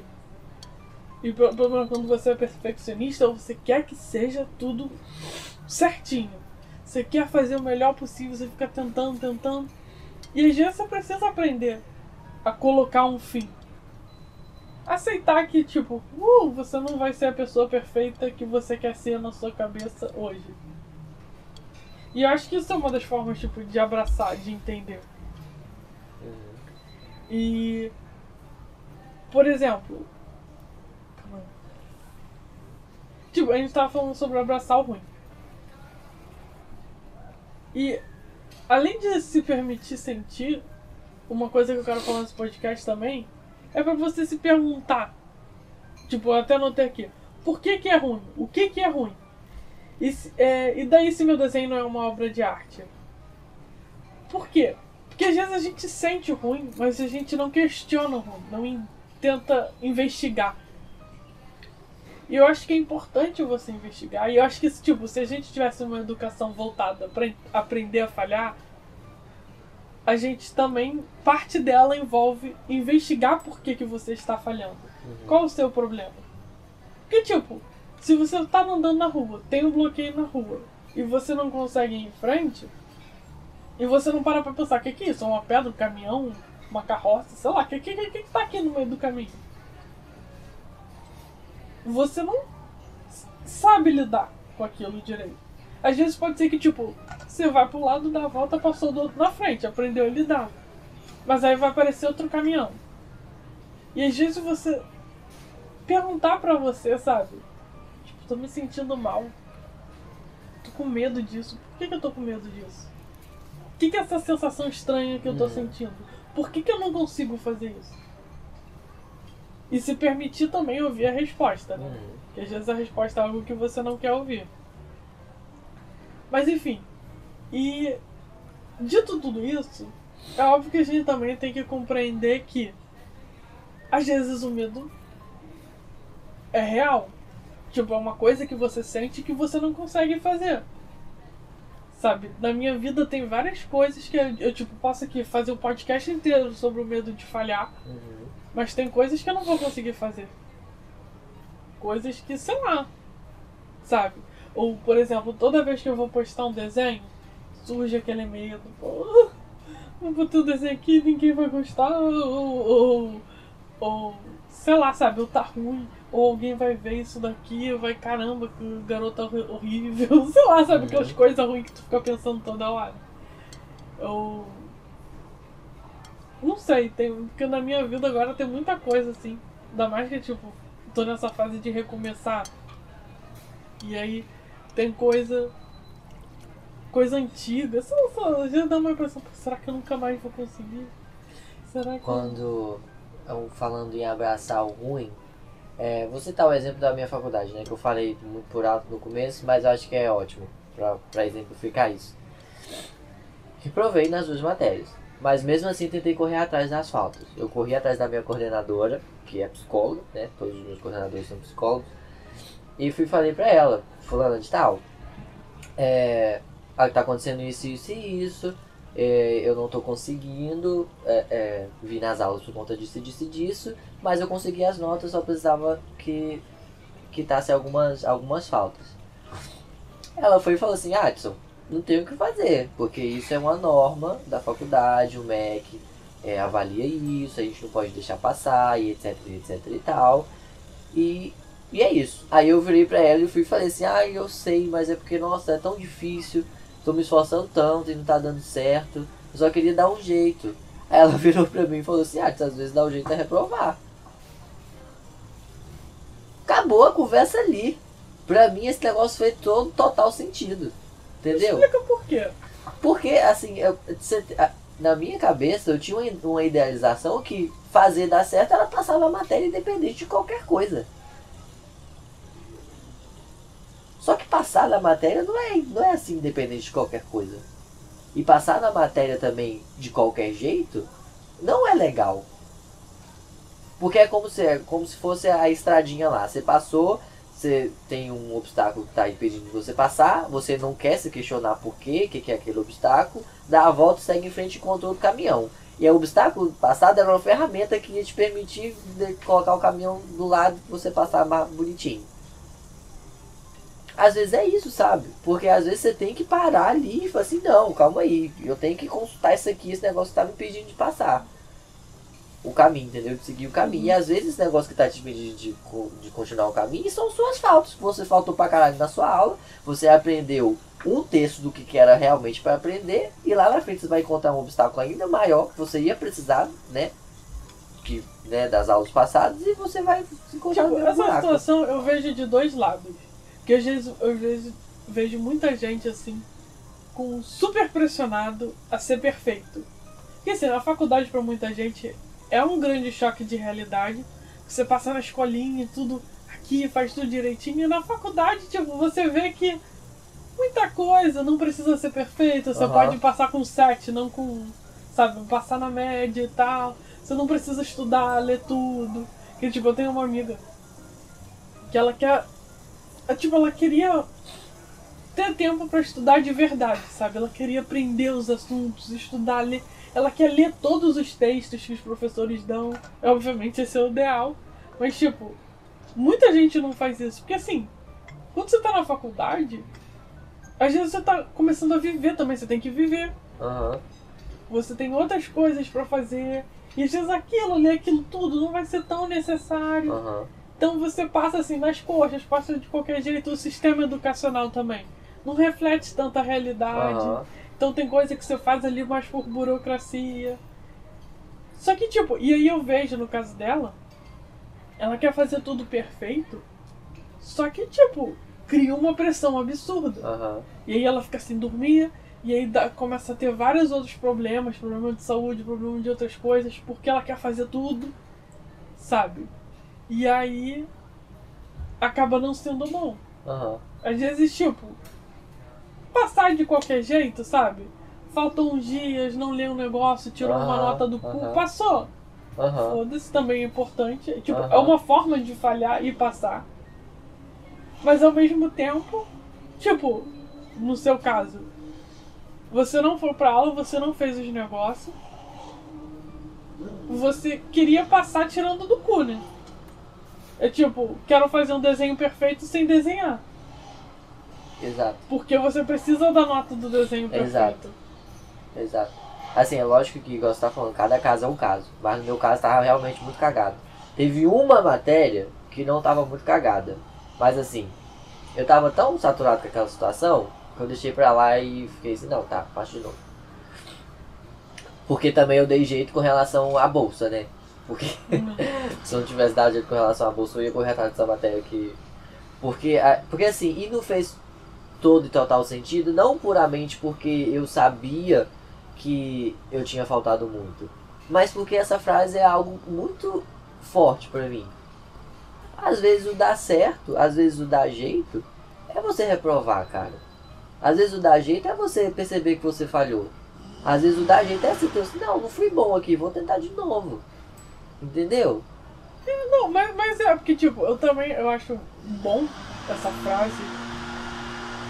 E pelo menos quando você é perfeccionista, você quer que seja tudo certinho. Você quer fazer o melhor possível, você fica tentando, tentando. E às vezes você precisa aprender a colocar um fim. Aceitar que, tipo, uh, você não vai ser a pessoa perfeita que você quer ser na sua cabeça hoje. E eu acho que isso é uma das formas, tipo, de abraçar, de entender. Uhum. E. Por exemplo. Tipo, a gente tava falando sobre abraçar o ruim. E. Além de se permitir sentir, uma coisa que eu quero falar nesse podcast também é pra você se perguntar. Tipo, eu até anotei aqui. Por que, que é ruim? O que, que é ruim? E, é, e daí se meu desenho não é uma obra de arte? Por quê? Porque às vezes a gente sente o ruim, mas a gente não questiona o ruim, não tenta investigar. E eu acho que é importante você investigar. E eu acho que, tipo, se a gente tivesse uma educação voltada para aprender a falhar, a gente também, parte dela envolve investigar por que, que você está falhando. Qual o seu problema? Porque, tipo, se você tá andando na rua, tem um bloqueio na rua, e você não consegue ir em frente, e você não para pra pensar, o que, que é isso? É uma pedra, um caminhão, uma carroça, sei lá, o que, que, que, que tá aqui no meio do caminho? Você não sabe lidar com aquilo direito. Às vezes pode ser que, tipo, você vai pro lado, dá a volta, passou do outro na frente, aprendeu a lidar. Mas aí vai aparecer outro caminhão. E às vezes você perguntar pra você, sabe? Tipo, tô me sentindo mal. Tô com medo disso. Por que, que eu tô com medo disso? O que, que é essa sensação estranha que eu tô Uhum. sentindo? Por que, que eu não consigo fazer isso? E se permitir também ouvir a resposta, né? Uhum. Porque às vezes a resposta é algo que você não quer ouvir. Mas enfim. E dito tudo isso, é óbvio que a gente também tem que compreender que às vezes o medo é real. Tipo, é uma coisa que você sente que você não consegue fazer. Sabe? Na minha vida tem várias coisas que eu, eu, tipo, posso aqui fazer um podcast inteiro sobre o medo de falhar. Uhum. Mas tem coisas que eu não vou conseguir fazer. Coisas que, sei lá. Sabe? Ou, por exemplo, toda vez que eu vou postar um desenho, surge aquele medo. Pô, eu botei um desenho aqui ninguém vai gostar. Ou, ou, ou, sei lá, sabe? Ou tá ruim. Ou alguém vai ver isso daqui e vai, caramba, que garota horrível. *laughs* Sei lá, sabe? Uhum. Aquelas coisas ruins que tu fica pensando toda hora. Eu. Não sei, tem, porque na minha vida agora tem muita coisa assim. Ainda mais que, tipo, tô nessa fase de recomeçar. E aí tem coisa. Coisa antiga. Só, só, já dá uma impressão, "Pô, será que eu nunca mais vou conseguir? Será que. Quando eu- falando em abraçar o ruim, é, vou citar o exemplo da minha faculdade, né? Que eu falei muito por alto no começo, mas eu acho que é ótimo pra exemplificar isso. Reprovei nas duas matérias. Mas mesmo assim tentei correr atrás das faltas. Eu corri atrás da minha coordenadora, que é psicóloga, né? Todos os meus coordenadores são psicólogos. E fui falei pra ela, fulana de tal, é, ah, tá acontecendo isso, isso e isso. É, eu não tô conseguindo é, é, vir nas aulas por conta disso, e disso, mas eu consegui as notas, só precisava que quitasse algumas, algumas faltas. Ela foi e falou assim, Adson, não tem o que fazer, porque isso é uma norma da faculdade, o MEC é, avalia isso, a gente não pode deixar passar, e etc, etc e tal. E, e é isso. Aí eu virei pra ela e fui e falei assim, ah, eu sei, mas é porque, nossa, é tão difícil, tô me esforçando tanto e não tá dando certo, eu só queria dar um jeito. Aí ela *laughs* virou pra mim e falou assim, ah, às vezes dá um jeito é reprovar. Acabou a conversa ali. Pra mim esse negócio fez todo total sentido. Entendeu? Explica por quê. Porque, assim, eu, a- na minha cabeça eu tinha uma, idealização que fazer dar certo era passar na matéria independente de qualquer coisa. Só que passar na matéria não é, não é assim independente de qualquer coisa. E passar na matéria também de qualquer jeito não é legal. Porque é como se, é como se fosse a estradinha lá. Você passou, você tem um obstáculo que está impedindo de você passar, você não quer se questionar por quê, o que, que é aquele obstáculo, dá a volta, segue em frente e encontra outro caminhão. E o obstáculo passado era uma ferramenta que ia te permitir colocar o caminhão do lado e você passar mais bonitinho. Às vezes é isso, sabe? Porque às vezes você tem que parar ali e falar assim, não, calma aí, eu tenho que consultar isso aqui, esse negócio tá me impedindo de passar o caminho, entendeu? De seguir o caminho. E às vezes esse negócio que tá te impedindo de, de continuar o caminho são suas faltas. Você faltou pra caralho na sua aula, você aprendeu um terço do que era realmente para aprender, e lá na frente você vai encontrar um obstáculo ainda maior que você ia precisar, né? Que, né, das aulas passadas, e você vai se encontrar Tipo, no essa buraco. situação eu vejo de dois lados. Porque às vezes, às vezes vejo muita gente assim, com super pressionado a ser perfeito. Porque assim, a faculdade pra muita gente é um grande choque de realidade. Você passa na escolinha e tudo aqui, faz tudo direitinho, e na faculdade, tipo, você vê que muita coisa não precisa ser perfeito. Você Aham. pode passar com 7, não com. Sabe, passar na média e tal. Você não precisa estudar, ler tudo. Que tipo, eu tenho uma amiga que ela quer. É, Tipo, ela queria ter tempo pra estudar de verdade, sabe? Ela queria aprender os assuntos, estudar, ler. Ela quer ler todos os textos que os professores dão. Obviamente, esse é o ideal. Mas, tipo, muita gente não faz isso. Porque, assim, quando você tá na faculdade, às vezes você tá começando a viver também. Você tem que viver. Aham. Você tem outras coisas pra fazer. E às vezes aquilo, ler aquilo tudo não vai ser tão necessário. Aham. Então você passa assim nas coxas, passa de qualquer jeito. O sistema educacional também não reflete tanta realidade. Aham. Então tem coisa que você faz ali mais por burocracia. Só que, tipo, e aí eu vejo no caso dela, ela quer fazer tudo perfeito, só que, tipo, cria uma pressão absurda. Aham. E aí ela fica sem dormir, e aí dá- começa a ter vários outros problemas, problema de saúde, problema de outras coisas, porque ela quer fazer tudo, sabe? E aí acaba não sendo bom. Aham. Às vezes, tipo, passar de qualquer jeito, sabe? Faltam uns dias, não leu um negócio, tirou uma Aham, nota do cu, aham. passou. Aham. Foda-se também é importante. Tipo, é uma forma de falhar e passar. Mas ao mesmo tempo, tipo, no seu caso, você não foi pra aula, você não fez os negócios. Você queria passar tirando do cu, né? É tipo, quero fazer um desenho perfeito sem desenhar. Exato. Porque você precisa da nota do desenho perfeito. Exato. Exato. Assim, é lógico que, igual você tá falando, cada caso é um caso. Mas no meu caso tava realmente muito cagado. Teve uma matéria que não tava muito cagada. Mas assim, eu tava tão saturado com aquela situação que eu deixei pra lá e fiquei assim, não, tá, faço de novo. Porque também eu dei jeito com relação à bolsa, né? Porque *laughs* se eu não tivesse dado jeito com relação à bolsa, eu ia correr atrás dessa matéria aqui. Porque, porque assim, e não fez todo e total sentido, não puramente porque eu sabia que eu tinha faltado muito, mas porque essa frase é algo muito forte pra mim. Às vezes o dar certo, às vezes o dar jeito, é você reprovar, cara. Às vezes o dar jeito é você perceber que você falhou. Às vezes o dar jeito é você ter assim, não, não fui bom aqui, vou tentar de novo. Entendeu? Não, mas, mas é porque, tipo, eu também eu acho bom essa frase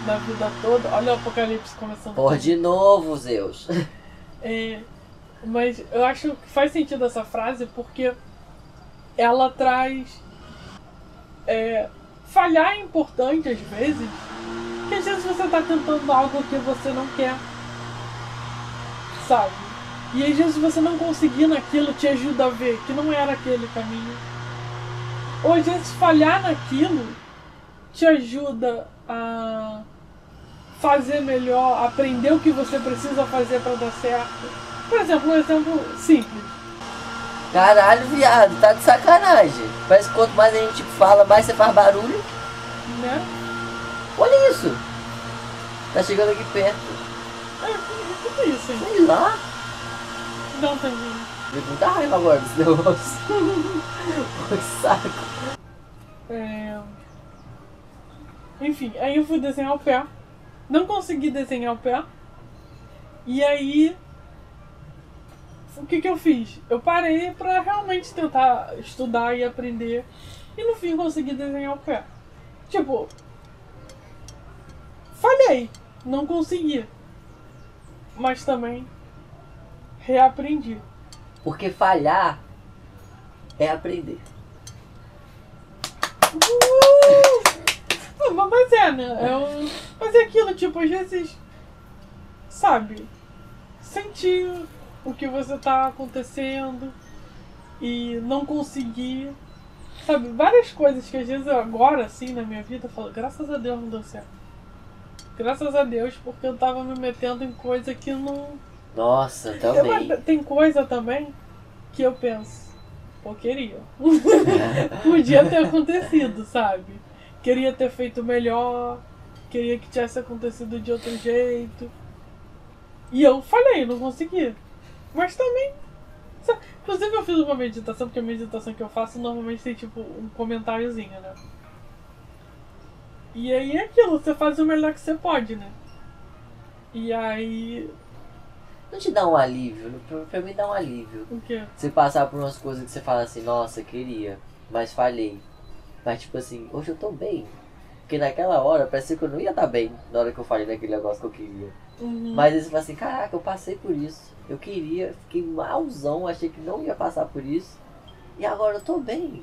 na vida toda. Olha o apocalipse começando. Por de novo, Zeus. *laughs* É, mas eu acho que faz sentido essa frase porque ela traz. É, falhar é importante às vezes, porque às vezes você tá tentando algo que você não quer, sabe? E às vezes você não conseguir naquilo te ajuda a ver que não era aquele caminho. Ou às vezes falhar naquilo te ajuda a fazer melhor, aprender o que você precisa fazer para dar certo. Por exemplo, um exemplo simples. Caralho, viado, tá de sacanagem. Parece que quanto mais a gente fala, mais você faz barulho. Né? Olha isso. Tá chegando aqui perto. É, o que é isso, hein? Sei lá. Não. Me dá muita raiva agora desse negócio. *laughs* Que saco. É... Enfim, aí eu fui desenhar o pé. Não consegui desenhar o pé. E aí. O que que eu fiz? Eu parei pra realmente tentar estudar e aprender. E no fim consegui desenhar o pé. Tipo. Falhei. Não consegui. Mas também reaprendi. Porque falhar é aprender. Uh! Mas é, né? É um... Mas é aquilo, tipo, às vezes. Sabe? Sentir o que você tá acontecendo e não conseguir. Sabe? Várias coisas que às vezes eu agora, assim, na minha vida, eu falo, graças a Deus não deu certo. Graças a Deus, porque eu tava me metendo em coisa que não. Nossa, também. Eu, tem coisa também que eu penso, pô, queria. *laughs* Podia ter acontecido, sabe? Queria ter feito melhor, queria que tivesse acontecido de outro jeito. E eu falei, não consegui. Mas também. Sabe? Inclusive eu fiz uma meditação, porque a meditação que eu faço normalmente tem tipo um comentáriozinho, né? E aí é aquilo, você faz o melhor que você pode, né? E aí. Não te dá um alívio? Pra, pra mim dá um alívio. O quê? Você passar por umas coisas que você fala assim, nossa, queria, mas falhei. Mas tipo assim, hoje eu tô bem. Porque naquela hora parecia que eu não ia estar tá bem na hora que eu falei naquele negócio que eu queria. Uhum. Mas aí você fala assim, caraca, eu passei por isso. Eu queria, fiquei malzão, achei que não ia passar por isso. E agora eu tô bem.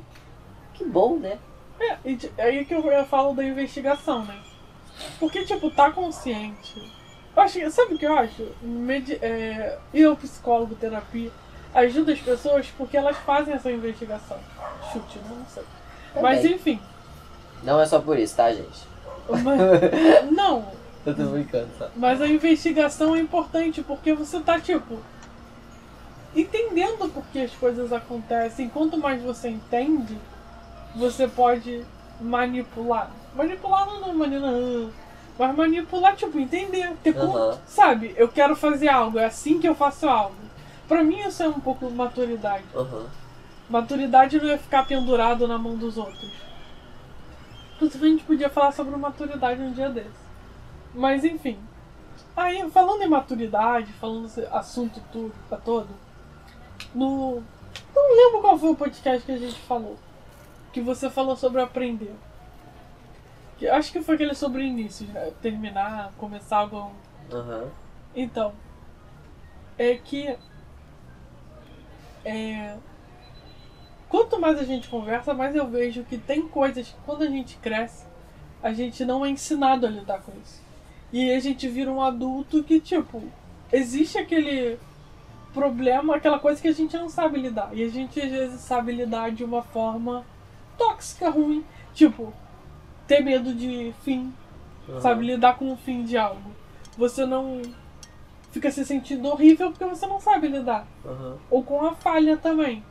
Que bom, né? É, e aí que eu falo da investigação, né? Porque, tipo, tá consciente. Eu acho, sabe o que eu acho? Medi é, eu, psicólogo, terapia, ajuda as pessoas porque elas fazem essa investigação. Chute, não sei. Também. Mas enfim. Não é só por isso, tá, gente? Mas, *laughs* não. Eu tô brincando, sabe? Mas a investigação é importante porque você tá, tipo, entendendo por que as coisas acontecem. Quanto mais você entende, você pode manipular. Manipular não, não, mas manipular, tipo, entender. Ter Aham. Sabe, eu quero fazer algo, é assim que eu faço algo. Pra mim isso é um pouco maturidade. Aham. Maturidade não é ficar pendurado na mão dos outros. Inclusive a gente podia falar sobre maturidade um dia desse. Mas enfim. Aí, falando em maturidade, falando esse assunto tudo, tá todo, no. Não lembro qual foi o podcast que a gente falou. Que você falou sobre aprender. Acho que foi aquele sobre início, né? terminar, começar algo. Aham. Então, é que é, quanto mais a gente conversa, mais eu vejo que tem coisas que quando a gente cresce, a gente não é ensinado a lidar com isso. E a gente vira um adulto que, tipo, existe aquele problema, aquela coisa que a gente não sabe lidar. E a gente às vezes sabe lidar de uma forma tóxica, ruim. Tipo, ter medo de fim, Aham. sabe? Lidar com o fim de algo. Você não fica se sentindo horrível porque você não sabe lidar. Aham. Ou com a falha também.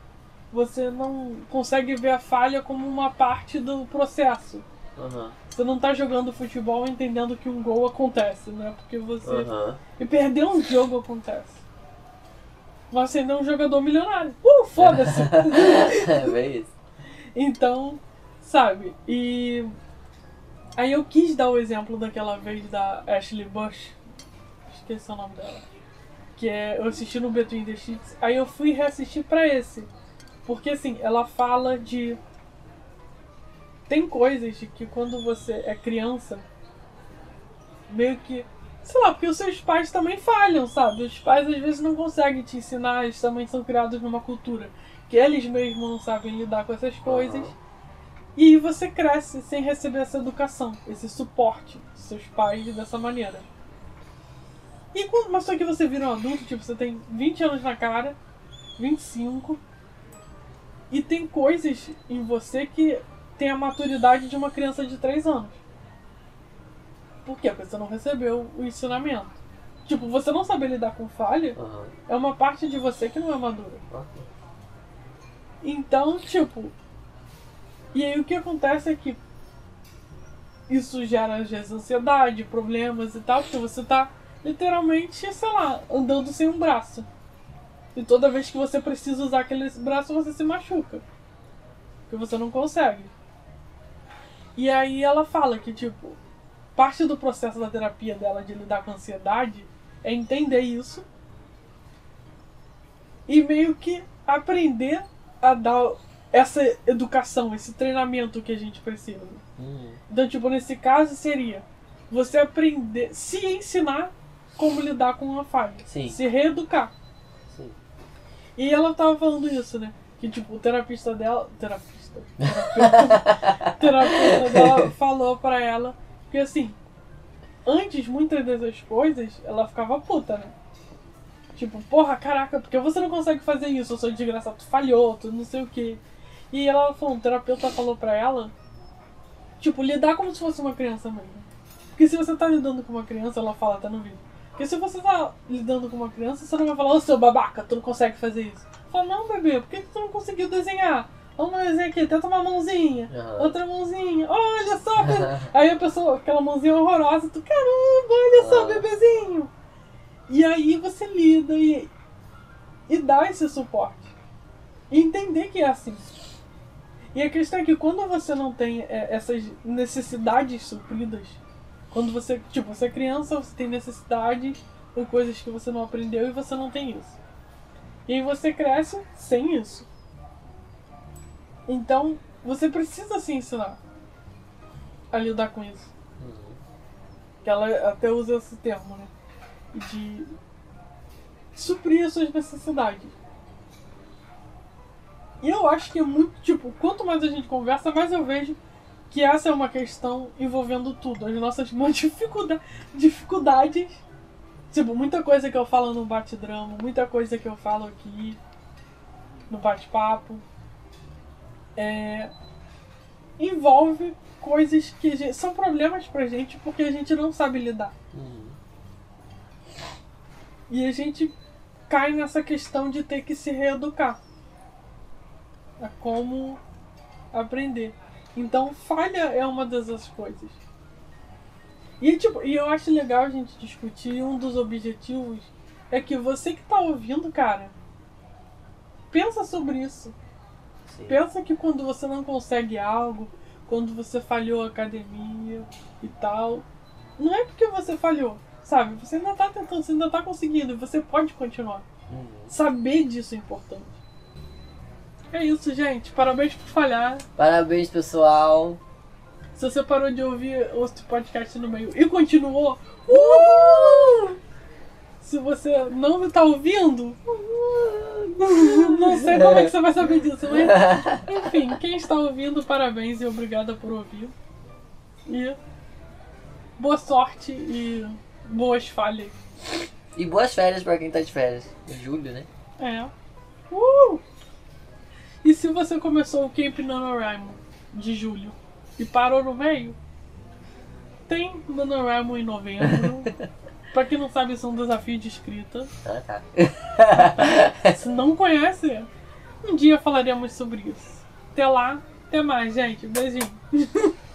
Você não consegue ver a falha como uma parte do processo. Aham. Você não tá jogando futebol entendendo que um gol acontece, né? Porque você. Aham. E perder um jogo acontece. Você ainda é um jogador milionário. Uh, foda-se! *laughs* É bem isso. Então, sabe? E. Aí eu quis dar o exemplo daquela vez da Ashley Bush. Esqueci o nome dela. Que é. Eu assisti no Between the Sheets. Aí eu fui reassistir pra esse. Porque assim, ela fala de. Tem coisas que quando você é criança. Meio que. Sei lá, porque os seus pais também falham, sabe? Os pais às vezes não conseguem te ensinar, eles também são criados numa cultura que eles mesmos não sabem lidar com essas coisas. Aham. E aí você cresce sem receber essa educação, esse suporte dos seus pais dessa maneira. E quando, mas só que você vira um adulto, tipo, você tem 20 anos na cara, 25, e tem coisas em você que tem a maturidade de uma criança de 3 anos. Por quê? Porque você não recebeu o ensinamento. Tipo, você não saber lidar com falha Aham. é uma parte de você que não é madura. Então, tipo. E aí o que acontece é que isso gera às vezes ansiedade, problemas e tal, porque você tá literalmente, sei lá, andando sem um braço. E toda vez que você precisa usar aquele braço, você se machuca. Porque você não consegue. E aí ela fala que, tipo, parte do processo da terapia dela de lidar com a ansiedade é entender isso e meio que aprender a dar essa educação, esse treinamento que a gente precisa. Hum. Então, tipo, nesse caso seria você aprender, se ensinar como lidar com uma falha, Sim. se reeducar. Sim. E ela tava falando isso, né? Que tipo, o terapista dela. Terapista. Terapeuta, *laughs* terapeuta dela falou pra ela que assim, antes muitas dessas coisas, ela ficava puta, né? Tipo, porra, caraca, porque você não consegue fazer isso? Eu sou desgraçado, tu falhou, tu não sei o que. E ela falou, um terapeuta falou pra ela, tipo, lidar como se fosse uma criança mesmo. Porque se você tá lidando com uma criança, ela fala, tá no vídeo. Porque se você tá lidando com uma criança, você não vai falar, ô seu babaca, tu não consegue fazer isso. Fala, não, bebê, por que tu não conseguiu desenhar? Vamos desenhar aqui, tenta uma mãozinha, Aham. outra mãozinha, olha só, *laughs* aí a pessoa, aquela mãozinha horrorosa, tu, caramba, olha só, Ah. bebezinho. E aí você lida e, e dá esse suporte. E entender que é assim. E a questão é que quando você não tem é, essas necessidades supridas, quando você, tipo, você é criança, você tem necessidades ou coisas que você não aprendeu e você não tem isso. E aí você cresce sem isso. Então, você precisa se ensinar a lidar com isso. Uhum. Que ela até usa esse termo, né? De suprir as suas necessidades. E eu acho que é muito, tipo, quanto mais a gente conversa, mais eu vejo que essa é uma questão envolvendo tudo. As nossas *laughs* dificulda dificuldades. Tipo, muita coisa que eu falo no bate-drama, muita coisa que eu falo aqui no bate-papo. É, envolve coisas que gente- são problemas pra gente porque a gente não sabe lidar. Uhum. E a gente cai nessa questão de ter que se reeducar. A como aprender. Então, falha é uma dessas coisas. E, tipo, e eu acho legal a gente discutir. Um dos objetivos é que você que tá ouvindo, cara, pensa sobre isso. Sim. Pensa que quando você não consegue algo, quando você falhou a academia e tal, não é porque você falhou, sabe? Você ainda tá tentando, você ainda tá conseguindo, você pode continuar. Uhum. Saber disso é importante. É isso, gente. Parabéns por falhar. Parabéns, pessoal. Se você parou de ouvir outro podcast no meio e continuou, uhul! Se você não tá ouvindo, não sei como é que você vai saber disso, mas *laughs* Enfim, quem está ouvindo, parabéns e obrigada por ouvir. E boa sorte e boas falhas. E boas férias pra quem tá de férias. Em julho, né? É. Uh! E se você começou o Camp NaNoWriMo de julho e parou no meio, tem NaNoWriMo em novembro. *laughs* pra quem não sabe, isso é um desafio de escrita. Ah, tá. *laughs* Se não conhece, um dia falaremos sobre isso. Até lá, até mais, gente. Beijinho. *laughs*